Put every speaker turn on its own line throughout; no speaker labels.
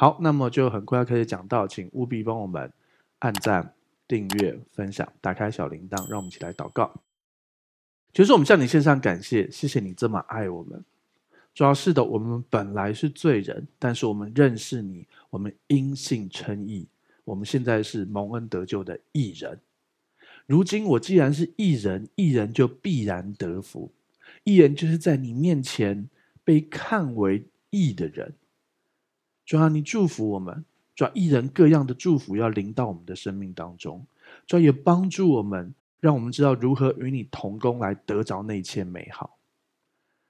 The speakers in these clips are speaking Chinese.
好，那么就很快要开始讲到，请务必帮我们按赞、订阅、分享，打开小铃铛，让我们一起来祷告。其实我们向你献上感谢，谢谢你这么爱我们。主要是的，我们本来是罪人，但是我们认识你，我们因信称义，我们现在是蒙恩得救的义人。如今我既然是义人，义人就必然得福。义人就是在你面前被看为义的人。主要你祝福我们，主要一人各样的祝福要临到我们的生命当中，主要也帮助我们，让我们知道如何与你同工来得着那一切美好。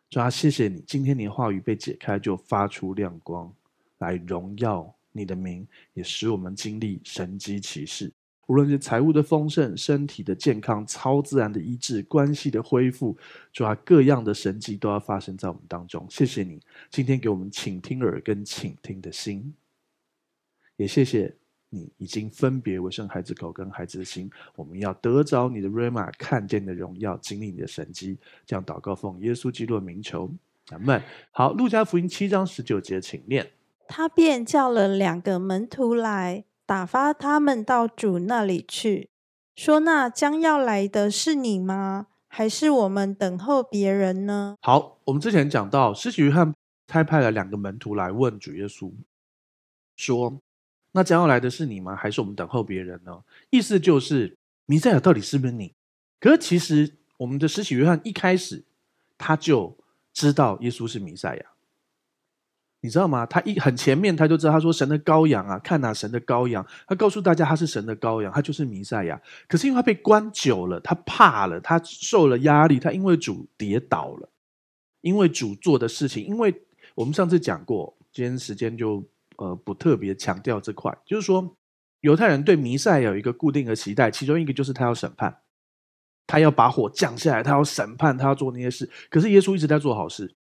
主要谢谢你，今天你的话语被解开，就发出亮光，来荣耀你的名，也使我们经历神迹奇事。无论是财物的丰盛、身体的健康、超自然的医治、关系的恢复，主啊，各样的神迹都要发生在我们当中。谢谢你，今天给我们倾听耳跟倾听的心，也谢谢你已经分别为圣孩子口跟孩子的心。我们要得着你的 Rhema，看见你的荣耀，经历你的神迹。这样祷告奉耶稣基督的名求，阿门。好，路加福音七章十九节，请念。
他便叫了两个门徒来。打发他们到主那里去，说：“那将要来的是你吗？还是我们等候别人呢？”
好，我们之前讲到，施洗约翰差派了两个门徒来问主耶稣，说：“那将要来的是你吗？还是我们等候别人呢？”意思就是，弥赛亚到底是不是你？可是其实，我们的施洗约翰一开始他就知道耶稣是弥赛亚。你知道吗？他一很前面，他就知道，他说：“神的羔羊啊，看哪，神的羔羊。”他告诉大家，他是神的羔羊，他就是弥赛亚。可是因为他被关久了，他怕了，他受了压力，他因为主跌倒了，因为主做的事情。因为我们上次讲过，今天时间就呃不特别强调这块，就是说犹太人对弥赛有一个固定的期待，其中一个就是他要审判，他要把火降下来，他要审判，他要做那些事。可是耶稣一直在做好事。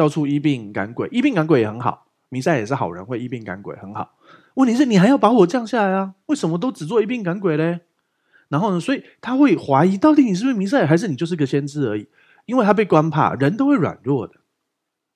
到处医病赶鬼，医病赶鬼也很好。弥赛也是好人，会医病赶鬼很好。问题是，你还要把我降下来啊？为什么都只做医病赶鬼嘞？然后呢？所以他会怀疑，到底你是不是弥赛，还是你就是个先知而已？因为他被关怕，人都会软弱的，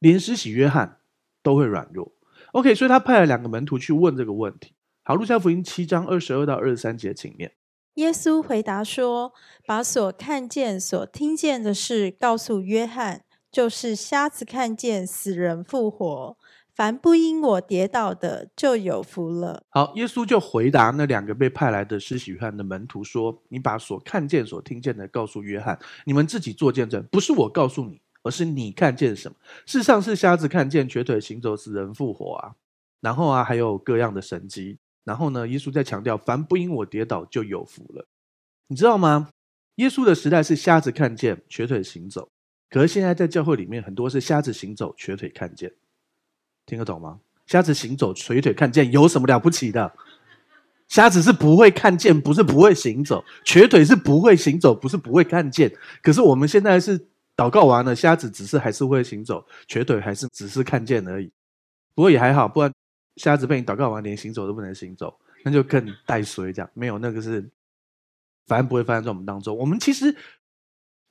连施洗约翰都会软弱。OK，所以他派了两个门徒去问这个问题。好，路加福音七章二十二到二十三节，请念。
耶稣回答说：“把所看见、所听见的事告诉约翰。”就是瞎子看见，死人复活，凡不因我跌倒的，就有福了。
好，耶稣就回答那两个被派来的施洗约翰的门徒说：“你把所看见、所听见的告诉约翰，你们自己做见证，不是我告诉你，而是你看见什么？事实上是瞎子看见，瘸腿行走，死人复活啊。然后啊，还有各样的神迹。然后呢，耶稣在强调，凡不因我跌倒，就有福了。你知道吗？耶稣的时代是瞎子看见，瘸腿行走。可是现在在教会里面，很多是瞎子行走，瘸腿看见，听得懂吗？瞎子行走，瘸腿看见，有什么了不起的？瞎子是不会看见，不是不会行走；瘸腿是不会行走，不是不会看见。可是我们现在是祷告完了，瞎子只是还是会行走，瘸腿还是只是看见而已。不过也还好，不然瞎子被你祷告完，连行走都不能行走，那就更带衰这样。没有那个是，反正不会发生在我们当中。我们其实。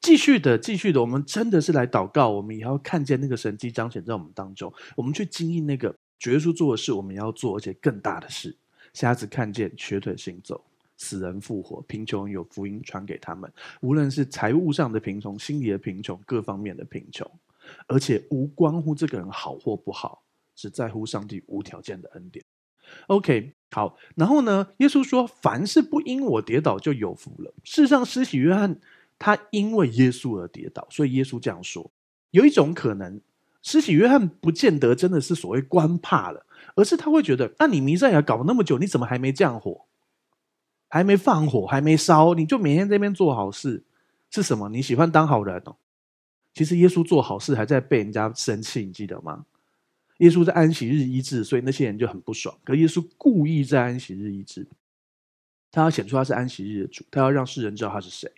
继续的，继续的，我们真的是来祷告，我们也要看见那个神迹彰显在我们当中，我们去经历那个主耶稣做的事，我们要做，而且更大的事。瞎子看见，瘸腿行走，死人复活，贫穷有福音传给他们。无论是财务上的贫穷，心里的贫穷，各方面的贫穷，而且无关乎这个人好或不好，只在乎上帝无条件的恩典。OK，好，然后呢，耶稣说：“凡是不因我跌倒，就有福了。”事实上，施洗约翰。他因为耶稣而跌倒，所以耶稣这样说。有一种可能，施洗约翰不见得真的是所谓官怕了，而是他会觉得：那你弥赛亚搞那么久，你怎么还没降火？还没放火，还没烧，你就每天在那边做好事，是什么？你喜欢当好人哦？其实耶稣做好事还在被人家生气，你记得吗？耶稣在安息日医治，所以那些人就很不爽。可耶稣故意在安息日医治，他要显出他是安息日的主，他要让世人知道他是谁。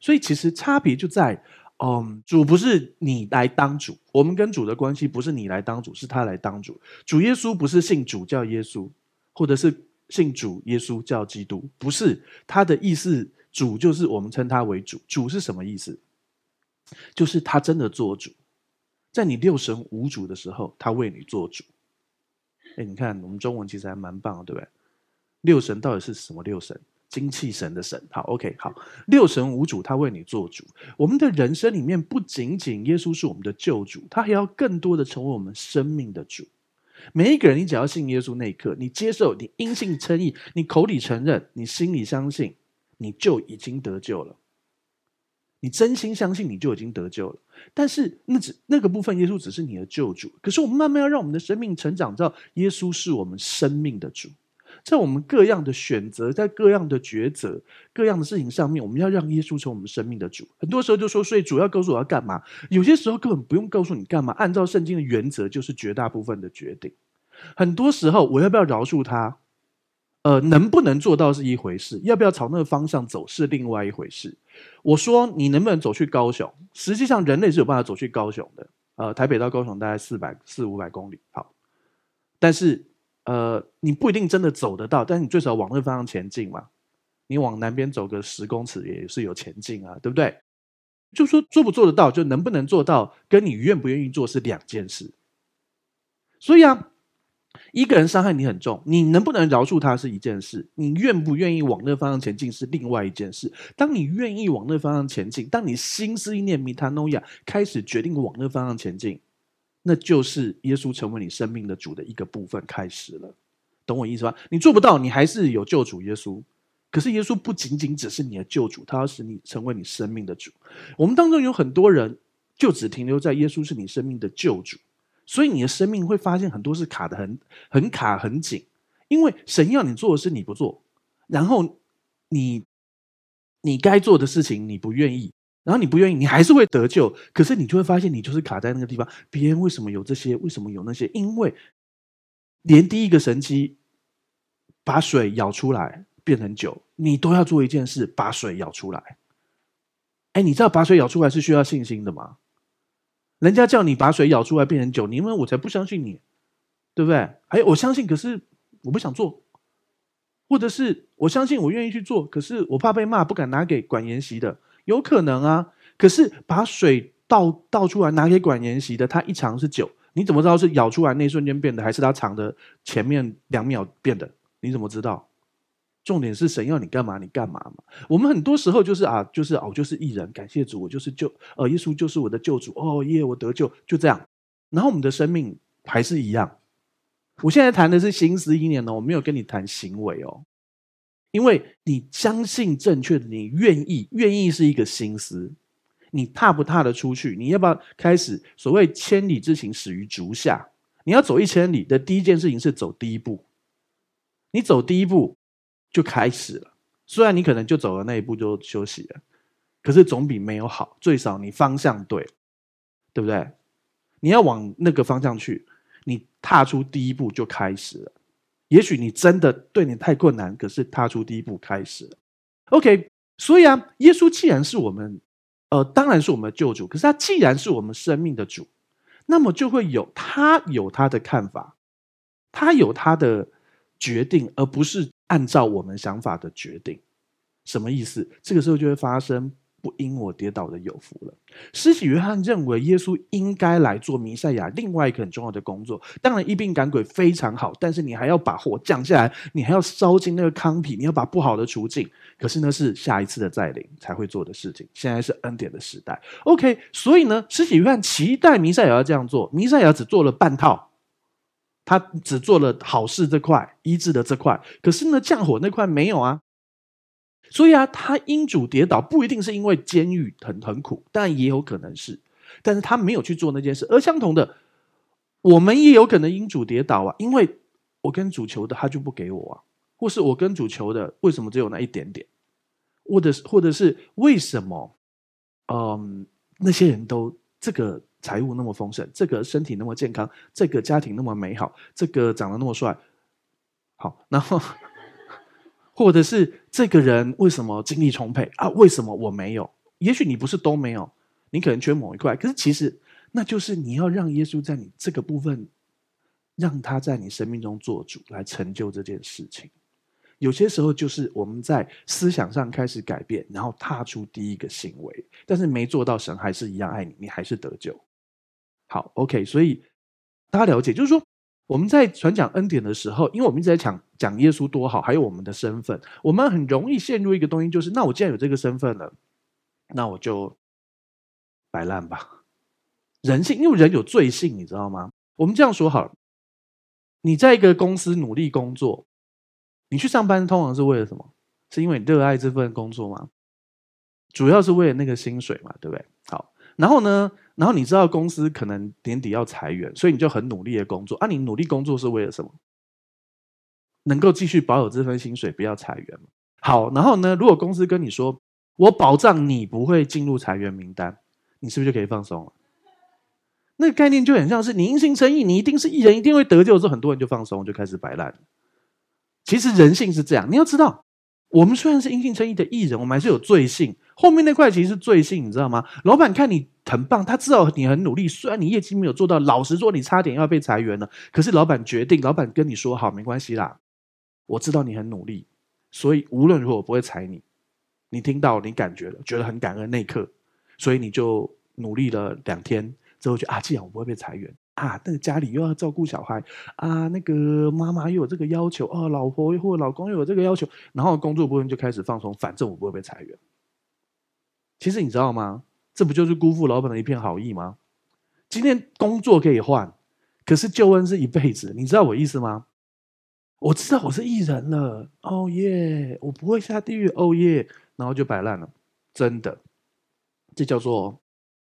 所以其实差别就在，嗯，主不是你来当主，我们跟主的关系不是你来当主，是他来当主。主耶稣不是信主叫耶稣，或者是信主耶稣叫基督，不是他的意思。主就是我们称他为主，主是什么意思？就是他真的做主，在你六神无主的时候，他为你做主。哎，你看我们中文其实还蛮棒的，对不对？六神到底是什么六神？精气神的神。好，OK，好，六神无主，他为你做主。我们的人生里面不仅仅耶稣是我们的救主，他还要更多的成为我们生命的主。每一个人，你只要信耶稣那一刻，你接受，你因信称义，你口里承认，你心里相信，你就已经得救了。你真心相信，你就已经得救了。但是那只那个部分，耶稣只是你的救主。可是我们慢慢要让我们的生命成长，知道耶稣是我们生命的主。在我们各样的选择，在各样的抉择、各样的事情上面，我们要让耶稣成为我们生命的主。很多时候就说，所以主要告诉我要干嘛？有些时候根本不用告诉你干嘛，按照圣经的原则，就是绝大部分的决定。很多时候，我要不要饶恕他？呃，能不能做到是一回事，要不要朝那个方向走是另外一回事。我说你能不能走去高雄？实际上，人类是有办法走去高雄的。呃，台北到高雄大概四百四五百公里，好，但是。呃，你不一定真的走得到，但是你最少往那个方向前进嘛。你往南边走个十公尺也是有前进啊，对不对？就说做不做得到，就能不能做到，跟你愿不愿意做是两件事。所以啊，一个人伤害你很重，你能不能饶恕他是一件事，你愿不愿意往那方向前进是另外一件事。当你愿意往那方向前进，当你心思意念米塔诺亚开始决定往那方向前进。那就是耶稣成为你生命的主的一个部分开始了，懂我意思吧？你做不到，你还是有救主耶稣。可是耶稣不仅仅只是你的救主，他要使你成为你生命的主。我们当中有很多人就只停留在耶稣是你生命的救主，所以你的生命会发现很多是卡的很很卡很紧，因为神要你做的事你不做，然后你你该做的事情你不愿意。然后你不愿意，你还是会得救，可是你就会发现，你就是卡在那个地方。别人为什么有这些？为什么有那些？因为连第一个神迹，把水舀出来变成酒，你都要做一件事，把水舀出来。哎，你知道把水舀出来是需要信心的吗？人家叫你把水舀出来变成酒，你因为我才不相信你，对不对？哎，我相信，可是我不想做，或者是我相信，我愿意去做，可是我怕被骂，不敢拿给管筵席的。有可能啊，可是把水倒倒出来拿给管筵席的，他一尝是酒，你怎么知道是舀出来那一瞬间变的，还是他尝的前面两秒变的？你怎么知道？重点是神要你干嘛，你干嘛嘛？我们很多时候就是啊，就是哦，就是义人，感谢主，我就是救，呃，耶稣就是我的救主，哦耶，我得救，就这样。然后我们的生命还是一样。我现在谈的是心思意念呢，我没有跟你谈行为哦。因为你相信正确的，你愿意，愿意是一个心思，你踏不踏得出去？你要不要开始？所谓千里之行，始于足下。你要走一千里的第一件事情是走第一步。你走第一步就开始了，虽然你可能就走了那一步就休息了，可是总比没有好。最少你方向对，对不对？你要往那个方向去，你踏出第一步就开始了。也许你真的对你太困难，可是踏出第一步开始了。OK，所以啊，耶稣既然是我们，呃，当然是我们的救主。可是他既然是我们生命的主，那么就会有他有他的看法，他有他的决定，而不是按照我们想法的决定。什么意思？这个时候就会发生。不因我跌倒的有福了。施洗约翰认为耶稣应该来做弥赛亚，另外一个很重要的工作。当然，医病赶鬼非常好，但是你还要把火降下来，你还要烧尽那个糠皮，你要把不好的除尽。可是呢是下一次的再临才会做的事情。现在是恩典的时代。OK，所以呢，施洗约翰期待弥赛亚要这样做，弥赛亚只做了半套，他只做了好事这块，医治的这块，可是呢，降火那块没有啊。所以啊，他因主跌倒，不一定是因为监狱很很苦，但也有可能是。但是他没有去做那件事。而相同的，我们也有可能因主跌倒啊，因为我跟主求的，他就不给我啊；或是我跟主求的，为什么只有那一点点？或者是，或者是为什么？嗯，那些人都这个财务那么丰盛，这个身体那么健康，这个家庭那么美好，这个长得那么帅，好，然后。或者是这个人为什么精力充沛啊？为什么我没有？也许你不是都没有，你可能缺某一块。可是其实那就是你要让耶稣在你这个部分，让他在你生命中做主，来成就这件事情。有些时候就是我们在思想上开始改变，然后踏出第一个行为，但是没做到，神还是一样爱你，你还是得救。好，OK，所以大家了解，就是说我们在传讲恩典的时候，因为我们一直在讲讲耶稣多好，还有我们的身份，我们很容易陷入一个东西，就是那我既然有这个身份了，那我就摆烂吧。人性，因为人有罪性，你知道吗？我们这样说好了，你在一个公司努力工作，你去上班通常是为了什么？是因为你热爱这份工作吗？主要是为了那个薪水嘛，对不对？好，然后呢？然后你知道公司可能年底要裁员，所以你就很努力的工作啊。你努力工作是为了什么？能够继续保有这份薪水，不要裁员。好，然后呢？如果公司跟你说，我保障你不会进入裁员名单，你是不是就可以放松了？那个概念就很像是你因信称意，你一定是义人，一定会得救。之后很多人就放松，就开始摆烂。其实人性是这样，你要知道，我们虽然是因信称意的艺人，我们还是有罪性。后面那块其实是罪性，你知道吗？老板看你很棒，他知道你很努力，虽然你业绩没有做到，老实说你差点要被裁员了，可是老板决定，老板跟你说好，没关系啦，我知道你很努力，所以无论如何我不会裁你。你听到，你感觉了，觉得很感恩那一刻，所以你就努力了两天之后，就啊，既然我不会被裁员啊，那个家里又要照顾小孩啊，那个妈妈又有这个要求啊，老婆或老公又有这个要求，然后工作部分就开始放松，反正我不会被裁员。其实你知道吗？这不就是辜负老板的一片好意吗？今天工作可以换，可是救恩是一辈子。你知道我意思吗？我知道我是艺人了，哦耶！我不会下地狱，哦耶！然后就摆烂了，真的，这叫做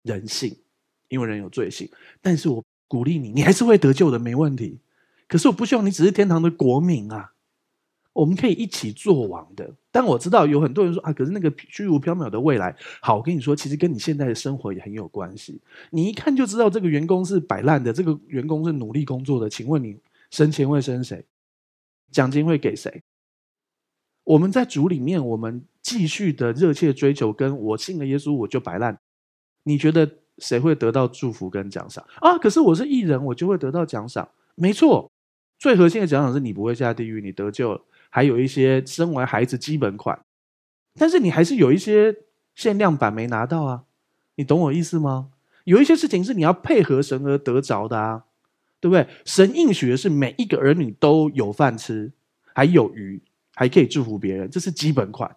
人性，因为人有罪性。但是我鼓励你，你还是会得救的，没问题。可是我不希望你只是天堂的国民啊。我们可以一起做王的，但我知道有很多人说啊，可是那个虚无缥缈的未来，好，我跟你说，其实跟你现在的生活也很有关系。你一看就知道这个员工是摆烂的，这个员工是努力工作的。请问你升迁会升谁？奖金会给谁？我们在主里面，我们继续的热切追求，跟我信了耶稣，我就摆烂。你觉得谁会得到祝福跟奖赏啊？可是我是艺人，我就会得到奖赏。没错，最核心的奖赏是你不会下地狱，你得救了。还有一些生完孩子基本款，但是你还是有一些限量版没拿到啊，你懂我意思吗？有一些事情是你要配合神而得着的啊，对不对？神应许的是每一个儿女都有饭吃，还有鱼，还可以祝福别人，这是基本款。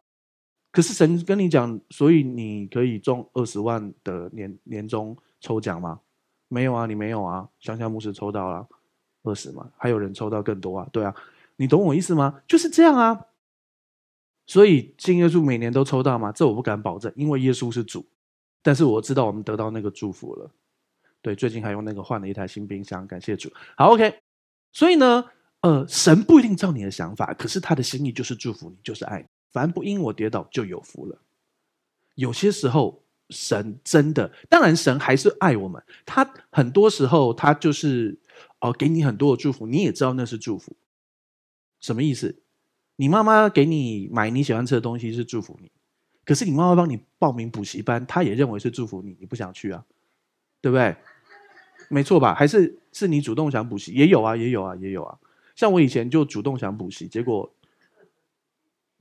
可是神跟你讲，所以你可以中二十万的年年终抽奖吗？没有啊，你没有啊。香香牧师抽到了二十嘛，还有人抽到更多啊，对啊。你懂我意思吗？就是这样啊。所以信耶稣每年都抽到吗？这我不敢保证，因为耶稣是主。但是我知道我们得到那个祝福了。对，最近还用那个换了一台新冰箱，感谢主。好，OK。所以呢，呃，神不一定照你的想法，可是他的心意就是祝福你，就是爱你。凡不因我跌倒就有福了。有些时候，神真的，当然神还是爱我们。他很多时候他就是哦、呃，给你很多的祝福，你也知道那是祝福。什么意思？你妈妈给你买你喜欢吃的东西是祝福你，可是你妈妈帮你报名补习班，她也认为是祝福你，你不想去啊？对不对？没错吧？还是是你主动想补习？也有啊，也有啊，也有啊。像我以前就主动想补习，结果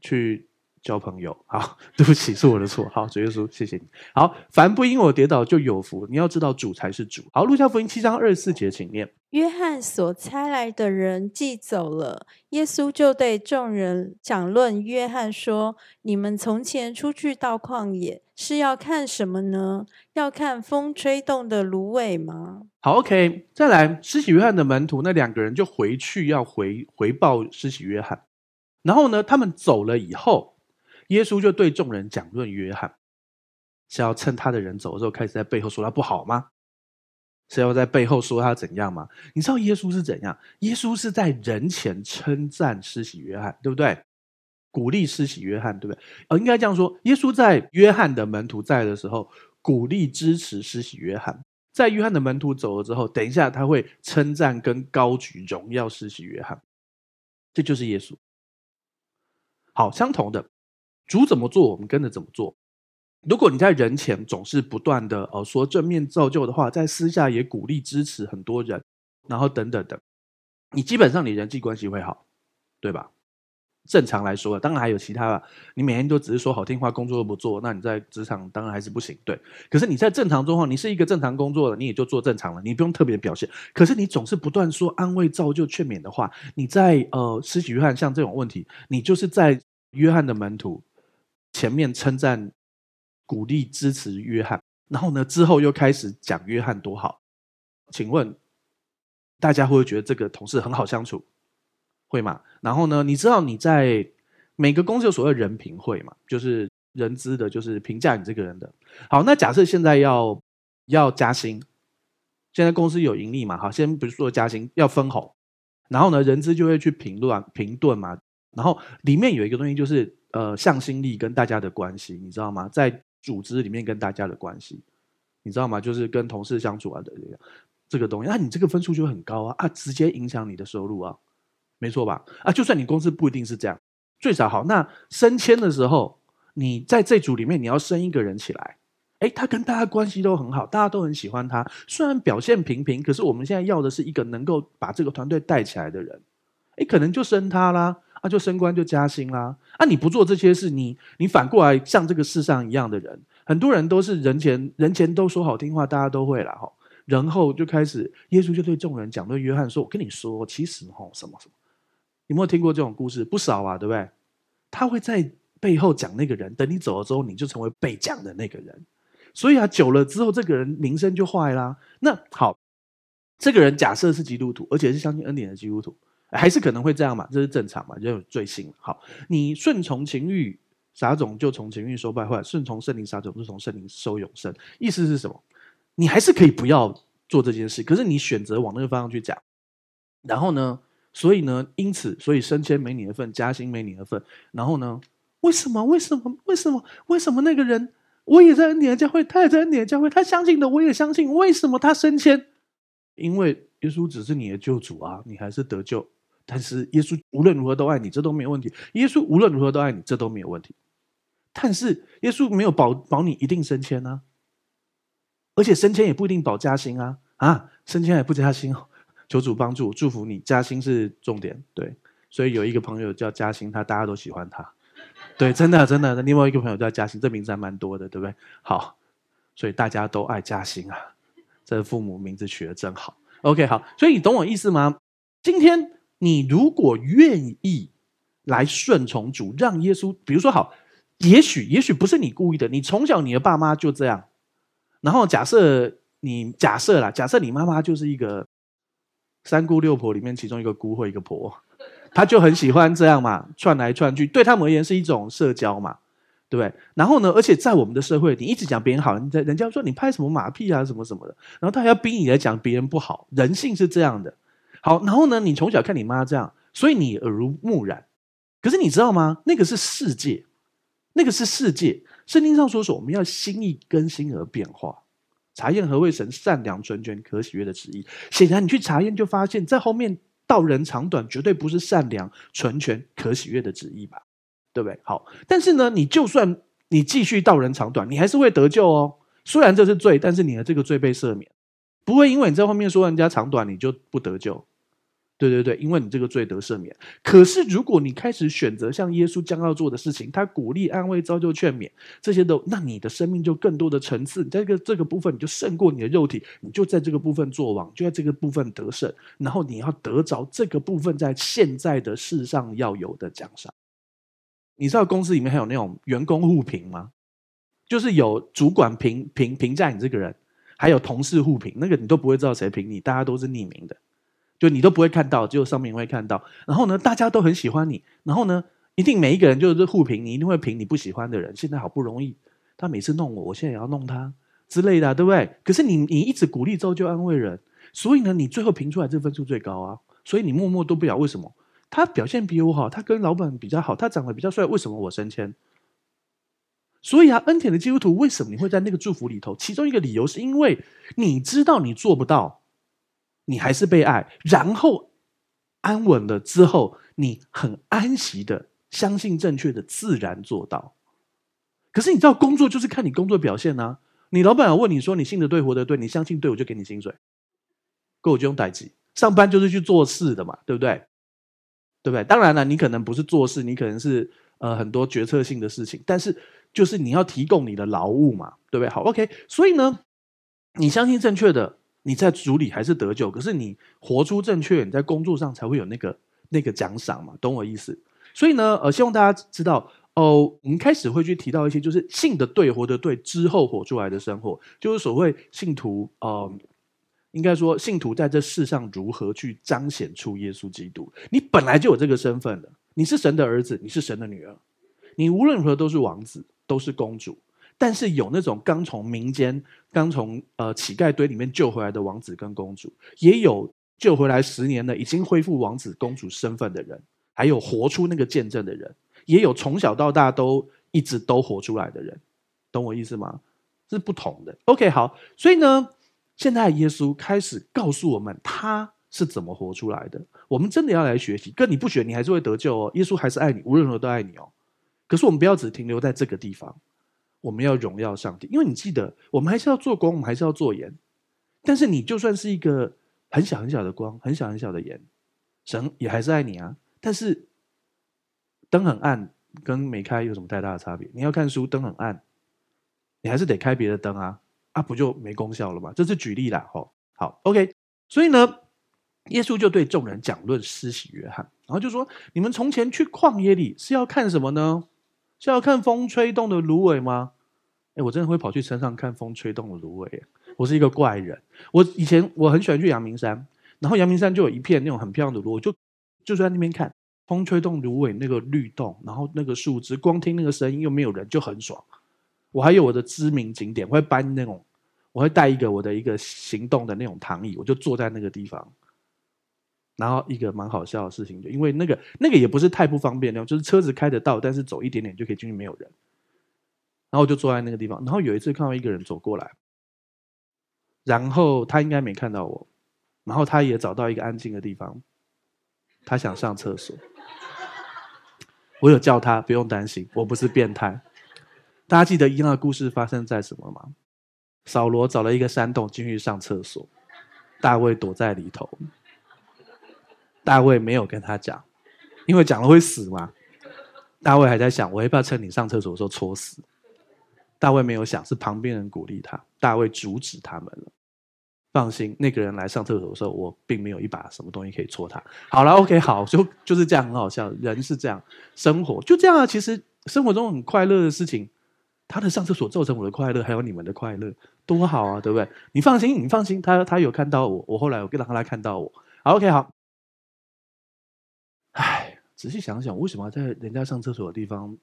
去。交朋友，好，对不起，是我的错。好，主耶稣，谢谢你。好，凡不因我跌倒就有福。你要知道，主才是主。好，路加福音七章二十四节，请念。
约翰所差来的人既走了，耶稣就对众人讲论约翰说：“你们从前出去到旷野，是要看什么呢？要看风吹动的芦苇吗？”
好，OK，再来，施洗约翰的门徒那两个人就回去要回回报施洗约翰，然后呢，他们走了以后。耶稣就对众人讲论约翰，是要趁他的人走的时候，开始在背后说他不好吗？是要在背后说他怎样吗？你知道耶稣是怎样？耶稣是在人前称赞施洗约翰，对不对？鼓励施洗约翰，对不对？呃，应该这样说，耶稣在约翰的门徒在的时候，鼓励支持施洗约翰；在约翰的门徒走了之后，等一下他会称赞跟高举荣耀施洗约翰。这就是耶稣。好，相同的。主怎么做，我们跟着怎么做。如果你在人前总是不断的呃说正面造就的话，在私下也鼓励支持很多人，然后等等等，你基本上你人际关系会好，对吧？正常来说，当然还有其他的。你每天都只是说好听话，工作都不做，那你在职场当然还是不行。对，可是你在正常状况，你是一个正常工作的，你也就做正常了，你不用特别表现。可是你总是不断说安慰、造就、劝勉的话，你在呃，施洗约翰像这种问题，你就是在约翰的门徒前面称赞、鼓励、支持约翰，然后呢之后又开始讲约翰多好。请问大家会不会觉得这个同事很好相处？会嘛？然后呢？你知道你在每个公司有所谓人评会嘛？就是人资的，就是评价你这个人的。好，那假设现在要要加薪，现在公司有盈利嘛？好，先不是说加薪，要分红。然后呢，人资就会去评论评论嘛。然后里面有一个东西，就是呃向心力跟大家的关系，你知道吗？在组织里面跟大家的关系，你知道吗？就是跟同事相处啊的这个东西，那你这个分数就很高啊啊，直接影响你的收入啊。没错吧？啊，就算你公司不一定是这样，最少好。那升迁的时候，你在这组里面你要升一个人起来，诶，他跟大家关系都很好，大家都很喜欢他。虽然表现平平，可是我们现在要的是一个能够把这个团队带起来的人。诶，可能就升他啦，啊，就升官就加薪啦。啊，你不做这些事，你你反过来像这个世上一样的人，很多人都是人前人前都说好听话，大家都会啦哈。然后就开始，耶稣就对众人讲，对约翰说：“我跟你说，其实哈，什么什么。”有没有听过这种故事？不少啊，对不对？他会在背后讲那个人，等你走了之后，你就成为被讲的那个人。所以啊，久了之后，这个人名声就坏啦。那好，这个人假设是基督徒，而且是相信恩典的基督徒，还是可能会这样嘛？这是正常嘛？就有罪性。好，你顺从情欲撒种，就从情欲收败坏；顺从圣灵撒种，就从圣灵收永生。意思是什么？你还是可以不要做这件事，可是你选择往那个方向去讲，然后呢？所以呢，因此，所以升迁没你的份，加薪没你的份。然后呢，为什么？为什么？为什么？为什么那个人，我也在恩典的教会，他也在恩典的教会，他相信的，我也相信。为什么他升迁？因为耶稣只是你的救主啊，你还是得救。但是耶稣无论如何都爱你，这都没有问题。耶稣无论如何都爱你，这都没有问题。但是耶稣没有保保你一定升迁啊，而且升迁也不一定保加薪啊啊，升迁还不加薪哦。求主帮助，祝福你加薪是重点，对，所以有一个朋友叫加薪，他大家都喜欢他，对，真的真的。另外一个朋友叫加薪，这名字还蛮多的，对不对？好，所以大家都爱加薪啊，这父母名字取得真好。OK，好，所以你懂我意思吗？今天你如果愿意来顺从主，让耶稣，比如说好，也许也许不是你故意的，你从小你的爸妈就这样，然后假设你假设啦，假设你妈妈就是一个。三姑六婆里面，其中一个姑或一个婆，他就很喜欢这样嘛，串来串去，对他们而言是一种社交嘛，对不对？然后呢，而且在我们的社会，你一直讲别人好，你在人家说你拍什么马屁啊，什么什么的，然后他还要逼你来讲别人不好，人性是这样的。好，然后呢，你从小看你妈这样，所以你耳濡目染。可是你知道吗？那个是世界，那个是世界。圣经上说说，我们要心意更新而变化。查验何为神善良、纯全、可喜悦的旨意。显然，你去查验就发现，在后面道人长短，绝对不是善良、纯全、可喜悦的旨意吧？对不对？好，但是呢，你就算你继续道人长短，你还是会得救哦。虽然这是罪，但是你的这个罪被赦免，不会因为你在后面说人家长短，你就不得救。对对对，因为你这个罪得赦免。可是如果你开始选择像耶稣将要做的事情，他鼓励、安慰、造就、劝勉这些都，那你的生命就更多的层次。你在这个这个部分，你就胜过你的肉体，你就在这个部分作王，就在这个部分得胜。然后你要得着这个部分在现在的世上要有的奖赏。你知道公司里面还有那种员工互评吗？就是有主管评评评价你这个人，还有同事互评，那个你都不会知道谁评你，大家都是匿名的。就你都不会看到，只有上面会看到。然后呢，大家都很喜欢你。然后呢，一定每一个人就是互评，你一定会评你不喜欢的人。现在好不容易，他每次弄我，我现在也要弄他之类的，对不对？可是你你一直鼓励、之后就、安慰人，所以呢，你最后评出来这分数最高啊。所以你默默都不了为什么？他表现比我好，他跟老板比较好，他长得比较帅，为什么我升迁？所以啊，恩典的基督徒为什么你会在那个祝福里头？其中一个理由是因为你知道你做不到。你还是被爱，然后安稳了之后，你很安息的相信正确的，自然做到。可是你知道，工作就是看你工作表现啊。你老板问你说：“你信的对，活得对，你相信对，我就给你薪水，够我就用代志。上班就是去做事的嘛，对不对？对不对？当然了，你可能不是做事，你可能是呃很多决策性的事情，但是就是你要提供你的劳务嘛，对不对？好，OK。所以呢，你相信正确的，你在主里还是得救。可是你活出正确，你在工作上才会有那个那个奖赏嘛，懂我意思？所以呢，呃，希望大家知道哦，我们开始会去提到一些，就是信的对，活的对之后活出来的生活，就是所谓信徒，呃，应该说信徒在这世上如何去彰显出耶稣基督。你本来就有这个身份的，你是神的儿子，你是神的女儿，你无论如何都是王子，都是公主。但是有那种刚从民间、刚从呃乞丐堆里面救回来的王子跟公主，也有救回来十年了，已经恢复王子公主身份的人。还有活出那个见证的人，也有从小到大都一直都活出来的人，懂我意思吗？是不同的。OK，好，所以呢，现在耶稣开始告诉我们他是怎么活出来的。我们真的要来学习，跟你不学，你还是会得救哦。耶稣还是爱你，无论如何都爱你哦。可是我们不要只停留在这个地方，我们要荣耀上帝，因为你记得，我们还是要做光，我们还是要做盐。但是你就算是一个很小很小的光，很小很小的盐，神也还是爱你啊。但是灯很暗，跟没开有什么太大的差别？你要看书，灯很暗，你还是得开别的灯啊，啊，不就没功效了吗？这是举例啦，吼，好，OK。所以呢，耶稣就对众人讲论施洗约翰，然后就说：你们从前去旷野里是要看什么呢？是要看风吹动的芦苇吗？哎，我真的会跑去山上看风吹动的芦苇，我是一个怪人。我以前我很喜欢去阳明山，然后阳明山就有一片那种很漂亮的芦苇，就。就在那边看风吹动芦苇那个律动，然后那个树枝，光听那个声音又没有人，就很爽。我还有我的知名景点，我会搬那种，我会带一个我的一个行动的那种躺椅，我就坐在那个地方。然后一个蛮好笑的事情，就因为那个那个也不是太不方便那种，就是车子开得到，但是走一点点就可以进去，没有人。然后就坐在那个地方。然后有一次看到一个人走过来，然后他应该没看到我，然后他也找到一个安静的地方。他想上厕所，我有叫他，不用担心，我不是变态。大家记得一样的故事发生在什么吗？扫罗找了一个山洞进去上厕所，大卫躲在里头。大卫没有跟他讲，因为讲了会死嘛。大卫还在想，我要不要趁你上厕所的时候戳死？大卫没有想，是旁边人鼓励他。大卫阻止他们了。放心，那个人来上厕所的时候，我并没有一把什么东西可以戳他。好了，OK，好，就就是这样，很好笑。人是这样，生活就这样啊。其实生活中很快乐的事情，他的上厕所造成我的快乐，还有你们的快乐，多好啊，对不对？你放心，你放心，他他有看到我，我后来我跟让他来看到我。好，OK，好。唉，仔细想想，为什么要在人家上厕所的地方？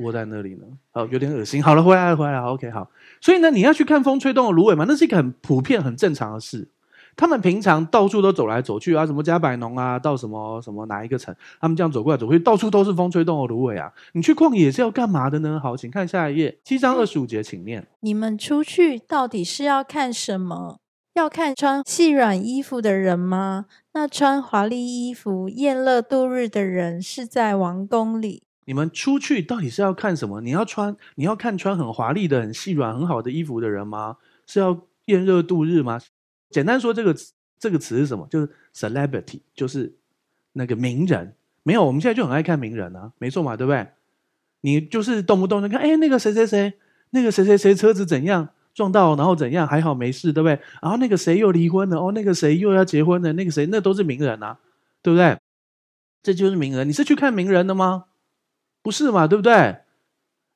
窝在那里呢，哦，有点恶心。好了，回来了，回来了。OK，好。所以呢，你要去看风吹动的芦苇嘛，那是一个很普遍、很正常的事。他们平常到处都走来走去啊，什么加百农啊，到什么什么哪一个城，他们这样走过来走过去，到处都是风吹动的芦苇啊。你去旷野是要干嘛的呢？好，请看下一页，七章二十五节，请念。
你们出去到底是要看什么？要看穿细软衣服的人吗？那穿华丽衣服、宴乐度日的人是在王宫里。
你们出去到底是要看什么？你要穿，你要看穿很华丽的、很细软、很好的衣服的人吗？是要宴乐度日吗？简单说，这个这个词是什么？就是 celebrity，就是那个名人。没有，我们现在就很爱看名人啊，没错嘛，对不对？你就是动不动就看，哎，那个谁谁谁，那个谁谁谁车子怎样撞到，然后怎样，还好没事，对不对？然后那个谁又离婚了，哦，那个谁又要结婚了，那个谁，那都是名人啊，对不对？这就是名人。你是去看名人的吗？不是嘛，对不对？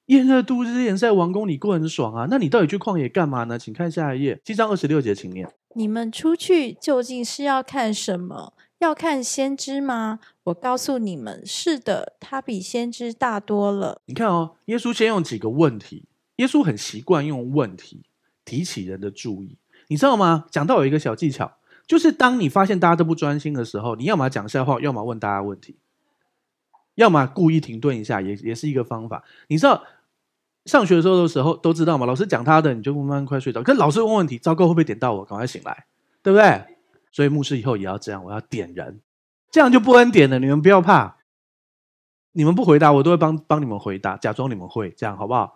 炎热度日，炎在王宫里过很爽啊。那你到底去旷野干嘛呢？请看下一页，七章二十六节，请念。
你们出去究竟是要看什么？要看先知吗？我告诉你们，是的，他比先知大多了。
你看哦，耶稣先用几个问题，耶稣很习惯用问题提起人的注意，你知道吗？讲到有一个小技巧，就是当你发现大家都不专心的时候，你要么讲笑话，要么问大家问题。要么故意停顿一下，也也是一个方法。你知道上学的时候的时候都知道吗？老师讲他的，你就慢慢快睡着。可是老师问问题，糟糕，会不会点到我？赶快醒来，对不对？所以牧师以后也要这样，我要点人，这样就不恩点了。你们不要怕，你们不回答，我都会帮帮你们回答，假装你们会，这样好不好？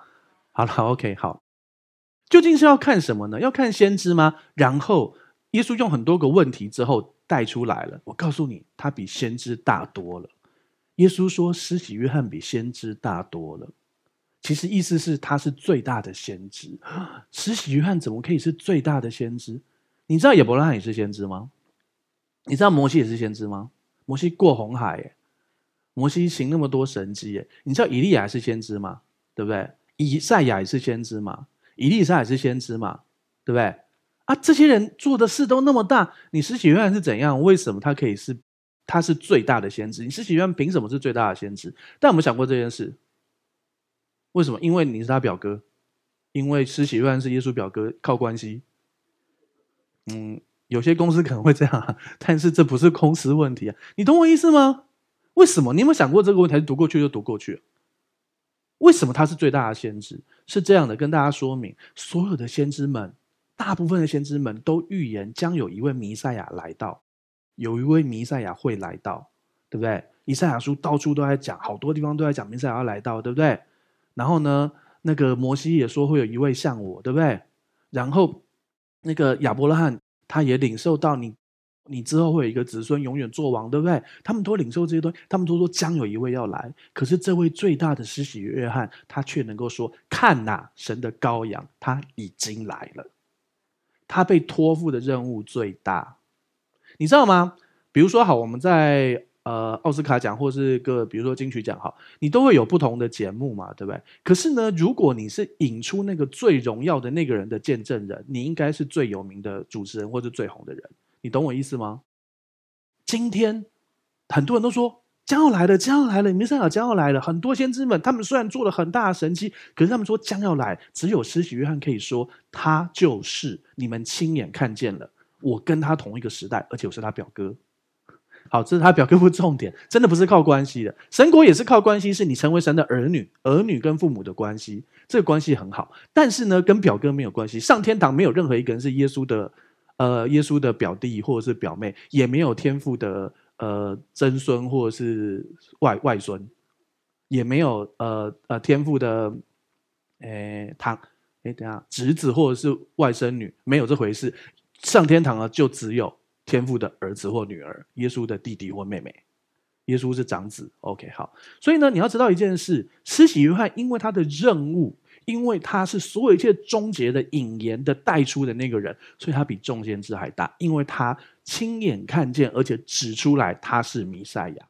好了，OK，好。究竟是要看什么呢？要看先知吗？然后耶稣用很多个问题之后带出来了。我告诉你，他比先知大多了。耶稣说，施洗约翰比先知大多了。其实意思是他是最大的先知。施洗约翰怎么可以是最大的先知？你知道亚伯拉罕也是先知吗？你知道摩西也是先知吗？摩西过红海，耶，摩西行那么多神迹，耶，你知道以利亚是先知吗？对不对？以赛亚也是先知吗？以利沙也是先知嘛？对不对？啊，这些人做的事都那么大，你施洗约翰是怎样？为什么他可以是？他是最大的先知？你施洗约翰凭什么是最大的先知？但我们想过这件事，为什么？因为你是他表哥，因为施洗约翰是耶稣表哥，靠关系。嗯，有些公司可能会这样，但是这不是公司问题啊，你懂我意思吗？为什么？你有没有想过这个问题？还是读过去就读过去？为什么他是最大的先知？是这样的，跟大家说明，所有的先知们。大部分的先知们都预言将有一位弥赛亚来到，有一位弥赛亚会来到，对不对？以赛亚书到处都在讲，好多地方都在讲弥赛亚要来到，对不对？然后呢，那个摩西也说会有一位像我，对不对？然后那个亚伯拉罕他也领受到你，你之后会有一个子孙永远做王，对不对？他们都领受这些东西，他们都说将有一位要来。可是这位最大的施洗约翰，他却能够说：看呐，神的羔羊，他已经来了。他被托付的任务最大，你知道吗？比如说，好，我们在呃奥斯卡奖或是个比如说金曲奖，好，你都会有不同的节目嘛，对不对？可是呢，如果你是引出那个最荣耀的那个人的见证人，你应该是最有名的主持人或是最红的人，你懂我意思吗？今天很多人都说。将要来了，将要来了！弥赛亚将要来了。很多先知们，他们虽然做了很大的神迹，可是他们说将要来，只有施洗约翰可以说他就是你们亲眼看见了。我跟他同一个时代，而且我是他表哥。好，这是他表哥不重点，真的不是靠关系的。神国也是靠关系，是你成为神的儿女，儿女跟父母的关系，这个关系很好。但是呢，跟表哥没有关系。上天堂没有任何一个人是耶稣的，呃，耶稣的表弟或者是表妹，也没有天父的。呃，曾孙或者是外外孙，也没有呃呃天父的，诶堂，诶等下侄子或者是外甥女，没有这回事。上天堂了，就只有天父的儿子或女儿，耶稣的弟弟或妹妹。耶稣是长子，OK 好。所以呢，你要知道一件事，施洗约翰因为他的任务。因为他是所有一切终结的引言的带出的那个人，所以他比众先知还大，因为他亲眼看见，而且指出来他是弥赛亚。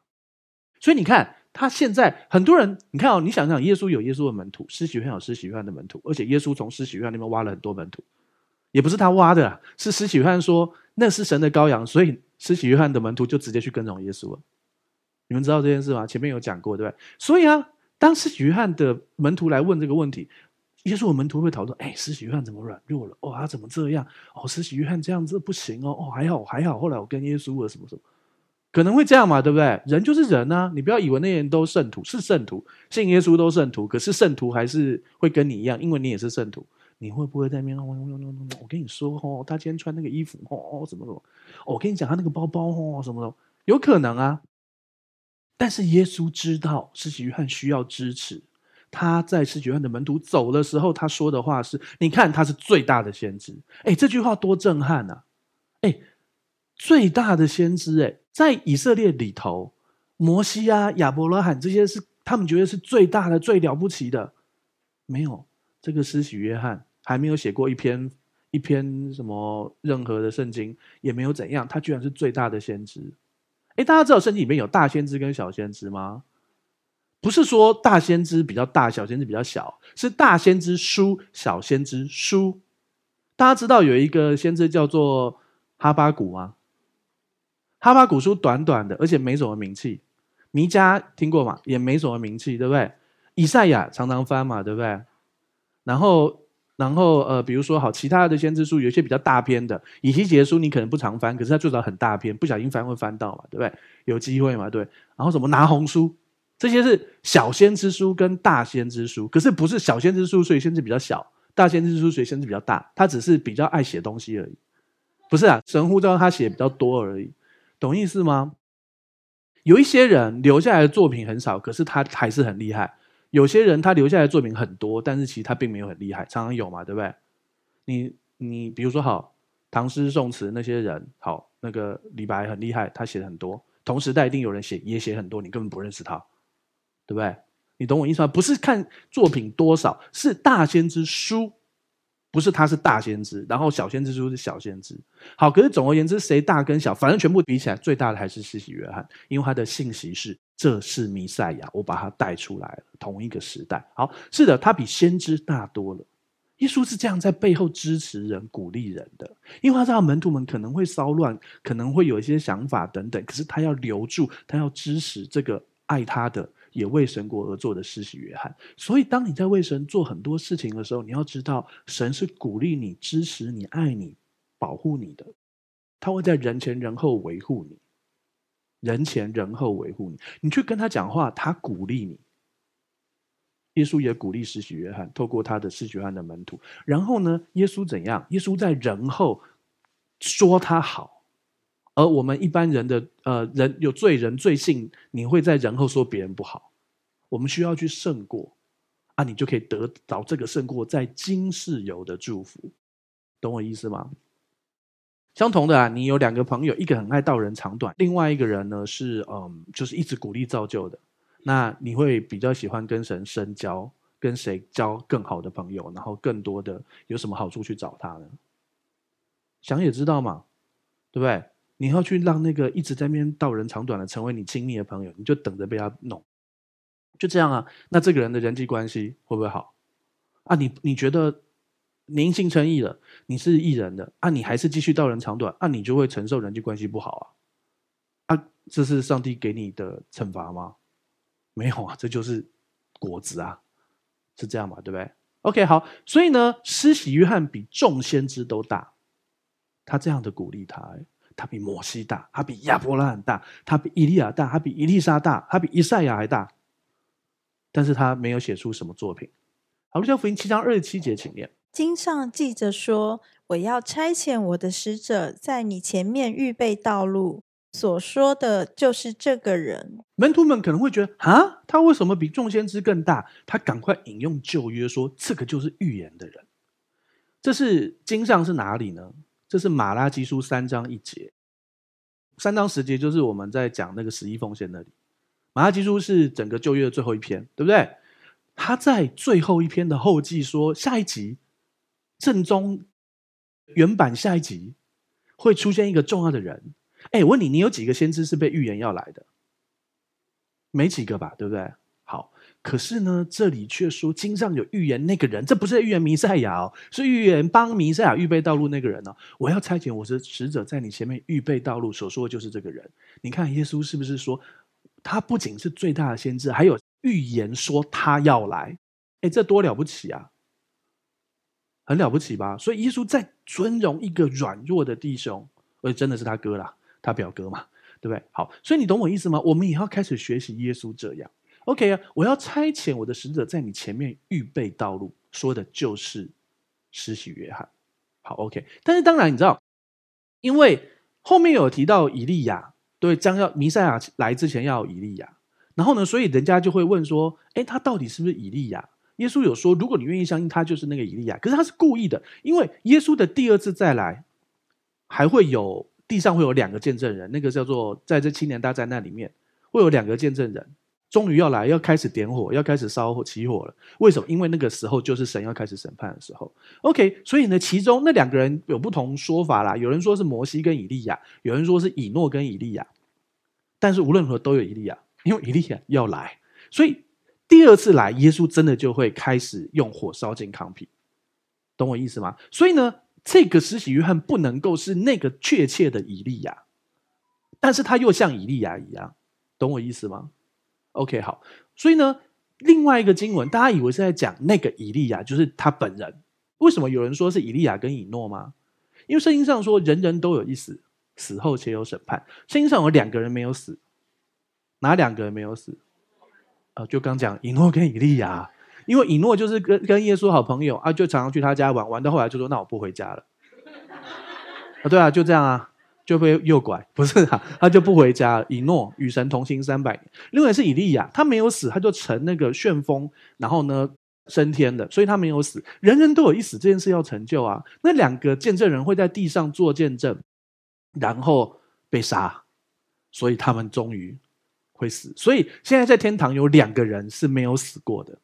所以你看，他现在很多人，你看哦，你想想，耶稣有耶稣的门徒，施洗约有施洗约翰的门徒，而且耶稣从施洗约那边挖了很多门徒，也不是他挖的，是施洗约翰说那是神的羔羊，所以施洗约翰的门徒就直接去跟从耶稣了。你们知道这件事吗？前面有讲过，对不对？所以啊，当时约翰的门徒来问这个问题。耶稣的门徒会讨论：哎，施洗约翰怎么软弱了？哦，他怎么这样？哦，施洗约翰这样子不行哦。哦，还好还好。后来我跟耶稣了什么什么，可能会这样嘛？对不对？人就是人啊！你不要以为那些人都圣徒，是圣徒，信耶稣都圣徒。可是圣徒还是会跟你一样，因为你也是圣徒。你会不会在那边？我跟你说哦，他今天穿那个衣服哦，什么什么？我跟你讲，他那个包包哦，什么什么？有可能啊。但是耶稣知道施洗约翰需要支持。他在施洗约翰的门徒走的时候，他说的话是：“你看，他是最大的先知。”哎，这句话多震撼呐！哎，最大的先知，哎，在以色列里头，摩西啊、亚伯拉罕这些是他们觉得是最大的、最了不起的。没有这个施洗约翰还没有写过一篇一篇什么任何的圣经，也没有怎样，他居然是最大的先知。哎，大家知道圣经里面有大先知跟小先知吗？不是说大先知比较大，小先知比较小，是大先知书，小先知书。大家知道有一个先知叫做哈巴谷吗？哈巴谷书短短的，而且没什么名气。弥迦听过吗？也没什么名气，对不对？以赛亚常常翻嘛，对不对？然后，然后呃，比如说好，其他的先知书有一些比较大篇的，以西结书你可能不常翻，可是它最早很大篇，不小心翻会翻到嘛，对不对？有机会嘛，对。然后什么拿红书？这些是小先知书跟大先知书，可是不是小先知书，所以先知比较小；大先知书，所以先知比较大。他只是比较爱写东西而已，不是啊？神呼召他写比较多而已，懂意思吗？有一些人留下来的作品很少，可是他还是很厉害；有些人他留下来的作品很多，但是其实他并没有很厉害，常常有嘛，对不对？你你比如说好，唐诗宋词那些人好，那个李白很厉害，他写的很多。同时代一定有人写，也写很多，你根本不认识他，对不对？你懂我意思吗？不是看作品多少，是大先知书，不是他是大先知，然后小先知书是小先知。好，可是总而言之，谁大跟小，反正全部比起来，最大的还是施洗约翰，因为他的信息是这是弥赛亚，我把他带出来了，同一个时代。好，是的，他比先知大多了。耶稣是这样在背后支持人、鼓励人的，因为他知道门徒们可能会骚乱，可能会有一些想法等等，可是他要留住，他要支持这个爱他的。也为神国而做的施洗约翰，所以当你在为神做很多事情的时候，你要知道，神是鼓励你、支持你、爱你、保护你的，他会在人前人后维护你，人前人后维护你。你去跟他讲话，他鼓励你。耶稣也鼓励施洗约翰，透过他的施洗约翰的门徒。然后呢，耶稣怎样？耶稣在人后说他好。而我们一般人的呃人有罪人罪性，你会在人后说别人不好。我们需要去胜过啊，你就可以得到这个胜过在今世有的祝福，懂我意思吗？相同的啊，你有两个朋友，一个很爱道人长短，另外一个人呢是嗯，就是一直鼓励造就的。那你会比较喜欢跟神深交，跟谁交更好的朋友，然后更多的有什么好处去找他呢？想也知道嘛，对不对？你要去让那个一直在那边道人长短的成为你亲密的朋友，你就等着被他弄，就这样啊。那这个人的人际关系会不会好啊？你你觉得您信称义了，你是义人的啊，你还是继续道人长短啊，你就会承受人际关系不好啊？啊，这是上帝给你的惩罚吗？没有啊，这就是果子啊，是这样嘛，对不对？OK，好，所以呢，施洗约翰比众先知都大，他这样的鼓励他，他比摩西大，他比亚伯拉罕大，他比以利亚大，他比以利沙大，他比以赛亚还大，但是他没有写出什么作品。好，路加福音七章二十七节，请念。
经上记着说：“我要差遣我的使者在你前面预备道路。”所说的就是这个人。
门徒们可能会觉得啊，他为什么比众先知更大？他赶快引用旧约说：“这个就是预言的人。”这是经上是哪里呢？这是马拉基书三章一节，三章十节就是我们在讲那个十一奉献那里。马拉基书是整个旧约的最后一篇，对不对？他在最后一篇的后记说，下一集正宗原版下一集会出现一个重要的人。哎，我问你，你有几个先知是被预言要来的？没几个吧，对不对？可是呢，这里却说经上有预言那个人，这不是预言弥赛亚哦，是预言帮弥赛亚预备道路那个人哦。我要差遣我的使者在你前面预备道路，所说的就是这个人。你看耶稣是不是说，他不仅是最大的先知，还有预言说他要来？哎，这多了不起啊，很了不起吧？所以耶稣在尊荣一个软弱的弟兄，而真的是他哥啦，他表哥嘛，对不对？好，所以你懂我意思吗？我们也要开始学习耶稣这样。OK 啊，我要差遣我的使者在你前面预备道路，说的就是施洗约翰。好，OK，但是当然你知道，因为后面有提到以利亚，对，将要弥赛亚来之前要有以利亚，然后呢，所以人家就会问说，诶，他到底是不是以利亚？耶稣有说，如果你愿意相信，他就是那个以利亚。可是他是故意的，因为耶稣的第二次再来，还会有地上会有两个见证人，那个叫做在这七年大灾难里面会有两个见证人。终于要来，要开始点火，要开始烧火起火了。为什么？因为那个时候就是神要开始审判的时候。OK，所以呢，其中那两个人有不同说法啦。有人说是摩西跟以利亚，有人说是以诺跟以利亚。但是无论如何都有以利亚，因为以利亚要来，所以第二次来，耶稣真的就会开始用火烧金糠皮，懂我意思吗？所以呢，这个施洗约翰不能够是那个确切的以利亚，但是他又像以利亚一样，懂我意思吗？OK，好，所以呢，另外一个经文，大家以为是在讲那个以利亚，就是他本人。为什么有人说是以利亚跟以诺吗？因为圣经上说人人都有一死，死后且有审判。圣经上有两个人没有死，哪两个人没有死？就刚讲以诺跟以利亚，因为以诺就是跟跟耶稣好朋友啊，就常常去他家玩，玩到后来就说那我不回家了。啊，对啊，就这样啊。就被诱拐，不是啊，他就不回家。以诺与神同行三百年。另外是以利亚，他没有死，他就乘那个旋风，然后呢升天的，所以他没有死。人人都有一死，这件事要成就啊。那两个见证人会在地上做见证，然后被杀。所以他们终于会死。所以现在在天堂有两个人是没有死过的，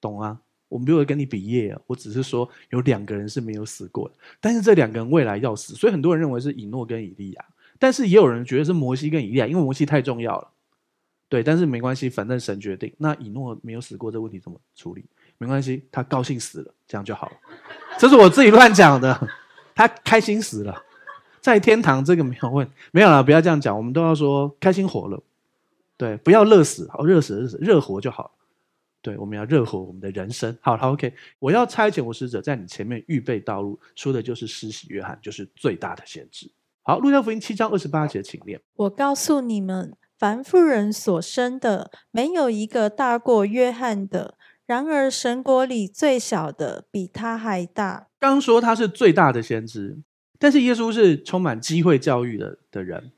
懂吗？我们没有跟你比业，我只是说有两个人是没有死过的，但是这两个人未来要死，所以很多人认为是以诺跟以利亚，但是也有人觉得是摩西跟以利亚，因为摩西太重要了。对，但是没关系，反正神决定。那以诺没有死过，这问题怎么处理？没关系，他高兴死了，这样就好了。这是我自己乱讲的，他开心死了，在天堂这个没有问，没有了，不要这样讲，我们都要说开心活了。对，不要热死，好热死热死，热活就好了。对，我们要热火我们的人生。好了，OK，我要差遣我使者在你前面预备道路，说的就是施洗约翰，就是最大的先知。好，路加福音七章二十八节，请念。
我告诉你们。凡妇人所生的，没有一个大过约翰的。然而神国里最小的比他还大。
刚说他是最大的先知，但是耶稣是充满机会教育的的人，